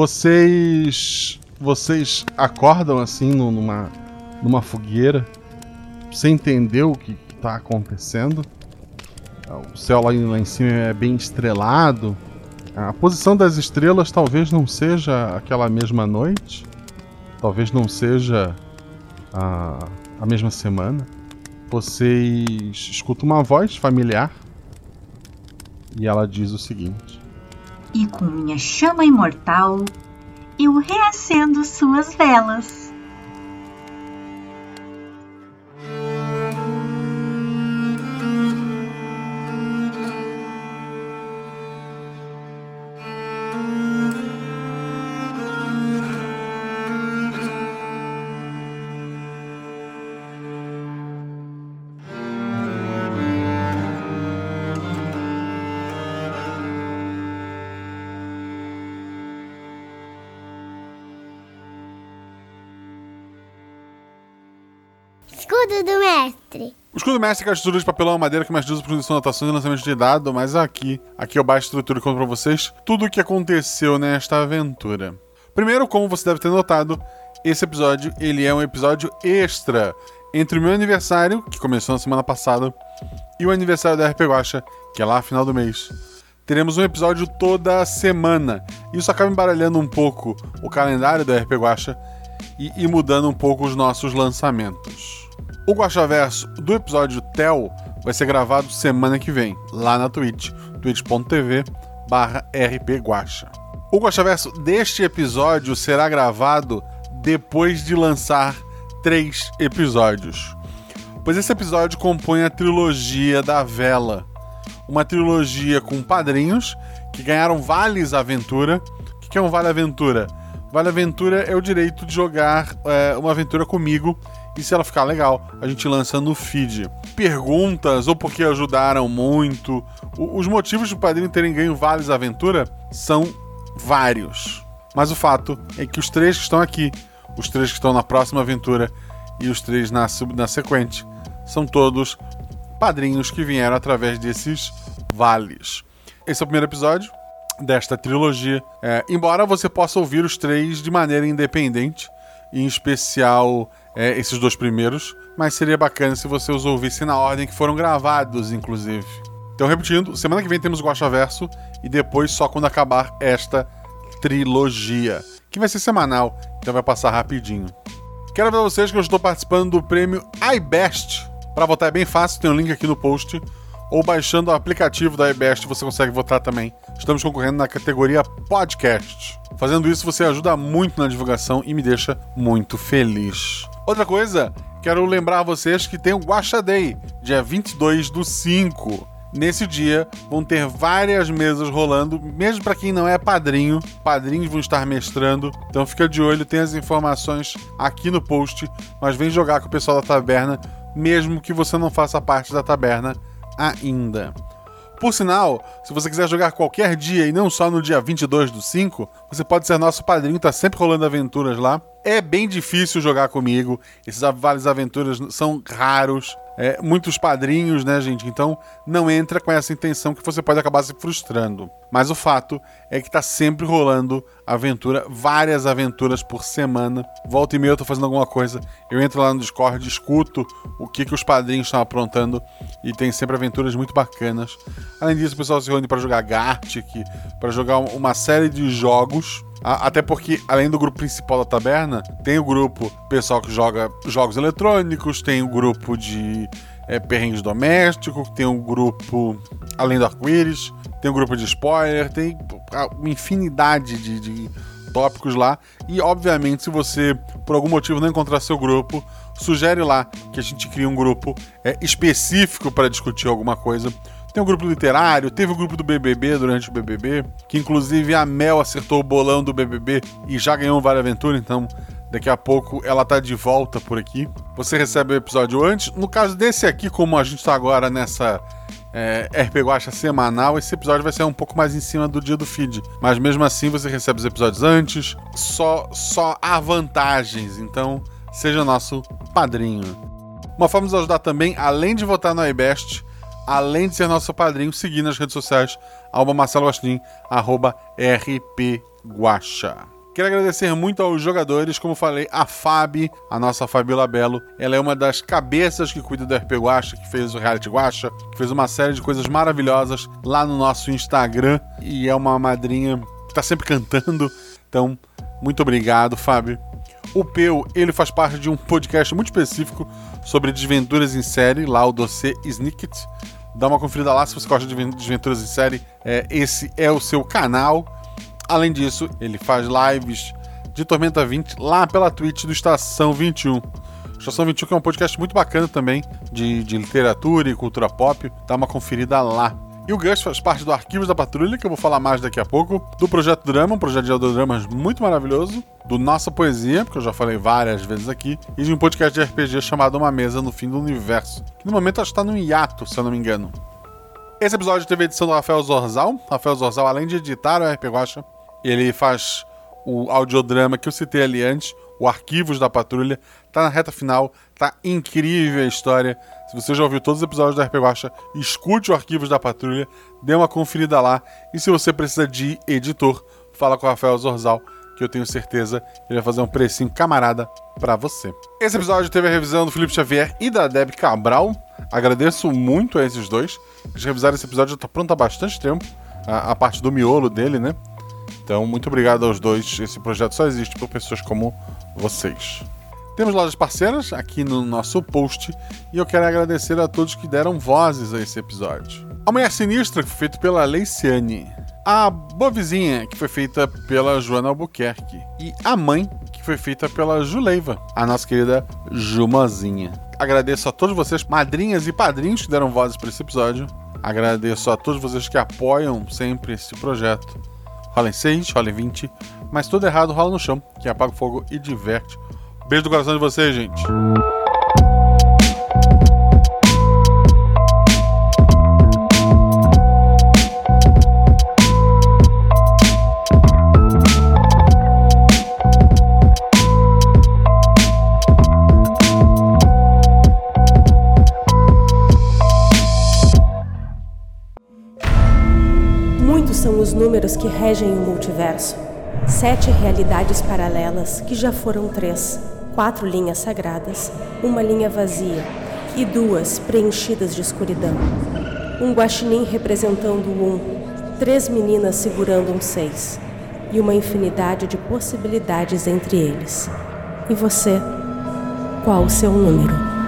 Vocês. Vocês acordam assim nu- numa, numa fogueira, sem entender o que tá acontecendo. O céu lá em, lá em cima é bem estrelado. A posição das estrelas talvez não seja aquela mesma noite. Talvez não seja a, a mesma semana. Vocês escutam uma voz familiar. E ela diz o seguinte. E com minha chama imortal, eu reacendo suas velas. Escudo mestre é a de papelão e madeira que mais usa para produção, anotações e lançamento de dado, mas aqui, aqui eu baixo a estrutura e conto pra vocês tudo o que aconteceu nesta aventura. Primeiro, como você deve ter notado, esse episódio ele é um episódio extra entre o meu aniversário, que começou na semana passada, e o aniversário da RP Guacha, que é lá no final do mês. Teremos um episódio toda semana. Isso acaba embaralhando um pouco o calendário da RP Guacha e, e mudando um pouco os nossos lançamentos. O Guaxaverso do episódio Tel vai ser gravado semana que vem, lá na Twitch, twitch.tv barra rpguacha. O Guaxaverso deste episódio será gravado depois de lançar três episódios. Pois esse episódio compõe a trilogia da Vela. Uma trilogia com padrinhos que ganharam vales aventura. O que é um vale aventura? Vale aventura é o direito de jogar é, uma aventura comigo e se ela ficar legal, a gente lança no feed. Perguntas ou porque ajudaram muito. O- os motivos de o padrinho terem ganho vales aventura são vários. Mas o fato é que os três que estão aqui, os três que estão na próxima aventura e os três na, na sequente, são todos padrinhos que vieram através desses vales. Esse é o primeiro episódio desta trilogia. É, embora você possa ouvir os três de maneira independente, em especial é, esses dois primeiros, mas seria bacana se você os ouvisse na ordem que foram gravados, inclusive. Então, repetindo, semana que vem temos o Guaxa Verso e depois só quando acabar esta trilogia, que vai ser semanal, então vai passar rapidinho. Quero avisar vocês que eu estou participando do prêmio iBest. Para votar é bem fácil, tem um link aqui no post. Ou baixando o aplicativo da iBest você consegue votar também. Estamos concorrendo na categoria Podcast. Fazendo isso, você ajuda muito na divulgação e me deixa muito feliz. Outra coisa, quero lembrar vocês que tem o Guaxa Day, dia 22 do 5. Nesse dia vão ter várias mesas rolando, mesmo para quem não é padrinho, padrinhos vão estar mestrando. Então fica de olho, tem as informações aqui no post, mas vem jogar com o pessoal da taberna, mesmo que você não faça parte da taberna ainda. Por sinal, se você quiser jogar qualquer dia e não só no dia 22 do 5, você pode ser nosso padrinho, tá sempre rolando aventuras lá. É bem difícil jogar comigo, esses vários aventuras são raros, é, muitos padrinhos, né, gente? Então não entra com essa intenção que você pode acabar se frustrando. Mas o fato é que tá sempre rolando aventura, várias aventuras por semana. Volta e meia eu tô fazendo alguma coisa, eu entro lá no Discord, escuto o que, que os padrinhos estão aprontando e tem sempre aventuras muito bacanas. Além disso, o pessoal se reúne para jogar Gartic, para jogar uma série de jogos. Até porque, além do grupo principal da taberna, tem o grupo pessoal que joga jogos eletrônicos, tem o grupo de é, perrengues domésticos, tem o grupo além do arco-íris, tem o grupo de spoiler, tem uma infinidade de, de tópicos lá. E, obviamente, se você, por algum motivo, não encontrar seu grupo, sugere lá que a gente crie um grupo é, específico para discutir alguma coisa. Tem o um grupo literário, teve o grupo do BBB durante o BBB, que inclusive a Mel acertou o bolão do BBB e já ganhou um Vale Aventura, então daqui a pouco ela tá de volta por aqui. Você recebe o episódio antes. No caso desse aqui, como a gente tá agora nessa é, RP Guacha semanal, esse episódio vai ser um pouco mais em cima do dia do feed. Mas mesmo assim você recebe os episódios antes, só, só há vantagens, então seja nosso padrinho. Uma forma de nos ajudar também, além de votar no iBest, além de ser nosso padrinho, seguir nas redes sociais, arroba Marcelo Guaxinim, arroba rpguacha. Quero agradecer muito aos jogadores, como falei, a Fabi, a nossa Fabiola Belo. Ela é uma das cabeças que cuida do RP Guacha, que fez o Reality Guacha, que fez uma série de coisas maravilhosas lá no nosso Instagram e é uma madrinha que está sempre cantando. Então, muito obrigado, Fábio. O Peu, ele faz parte de um podcast muito específico sobre desventuras em série, lá o Dossiê Snicket. Dá uma conferida lá se você gosta de desventuras em série. É, esse é o seu canal. Além disso, ele faz lives de Tormenta 20 lá pela Twitch do Estação 21. Estação 21 que é um podcast muito bacana também de, de literatura e cultura pop. Dá uma conferida lá. E o Gus faz parte do Arquivos da Patrulha, que eu vou falar mais daqui a pouco, do Projeto Drama, um projeto de audiodramas muito maravilhoso, do Nossa Poesia, porque eu já falei várias vezes aqui, e de um podcast de RPG chamado Uma Mesa no Fim do Universo, que no momento está no hiato, se eu não me engano. Esse episódio teve a edição do Rafael Zorzal. Rafael Zorzal, além de editar o RP Guacha, ele faz o audiodrama que eu citei ali antes, o Arquivos da Patrulha. Tá na reta final, tá incrível a história. Se você já ouviu todos os episódios da RP Guacha, escute o Arquivos da Patrulha, dê uma conferida lá. E se você precisa de editor, fala com o Rafael Zorzal, que eu tenho certeza que ele vai fazer um precinho camarada para você. Esse episódio teve a revisão do Felipe Xavier e da Deb Cabral. Agradeço muito a esses dois. Eles revisaram esse episódio, já tá pronto há bastante tempo. A, a parte do miolo dele, né? Então, muito obrigado aos dois. Esse projeto só existe por pessoas como vocês. Temos lojas parceiras aqui no nosso post e eu quero agradecer a todos que deram vozes a esse episódio. A Mulher Sinistra, que foi feita pela Leiciane. A Boa Vizinha, que foi feita pela Joana Albuquerque. E A Mãe, que foi feita pela Juleiva, a nossa querida Jumazinha. Agradeço a todos vocês, madrinhas e padrinhos que deram vozes para esse episódio. Agradeço a todos vocês que apoiam sempre esse projeto. Rola em 6, rola em 20, mas tudo errado rola no chão, que apaga o fogo e diverte. Beijo do coração de vocês, gente. Muitos são os números que regem o multiverso. Sete realidades paralelas, que já foram três. Quatro linhas sagradas, uma linha vazia e duas preenchidas de escuridão. Um guaxinim representando um, três meninas segurando um seis e uma infinidade de possibilidades entre eles. E você? Qual o seu número?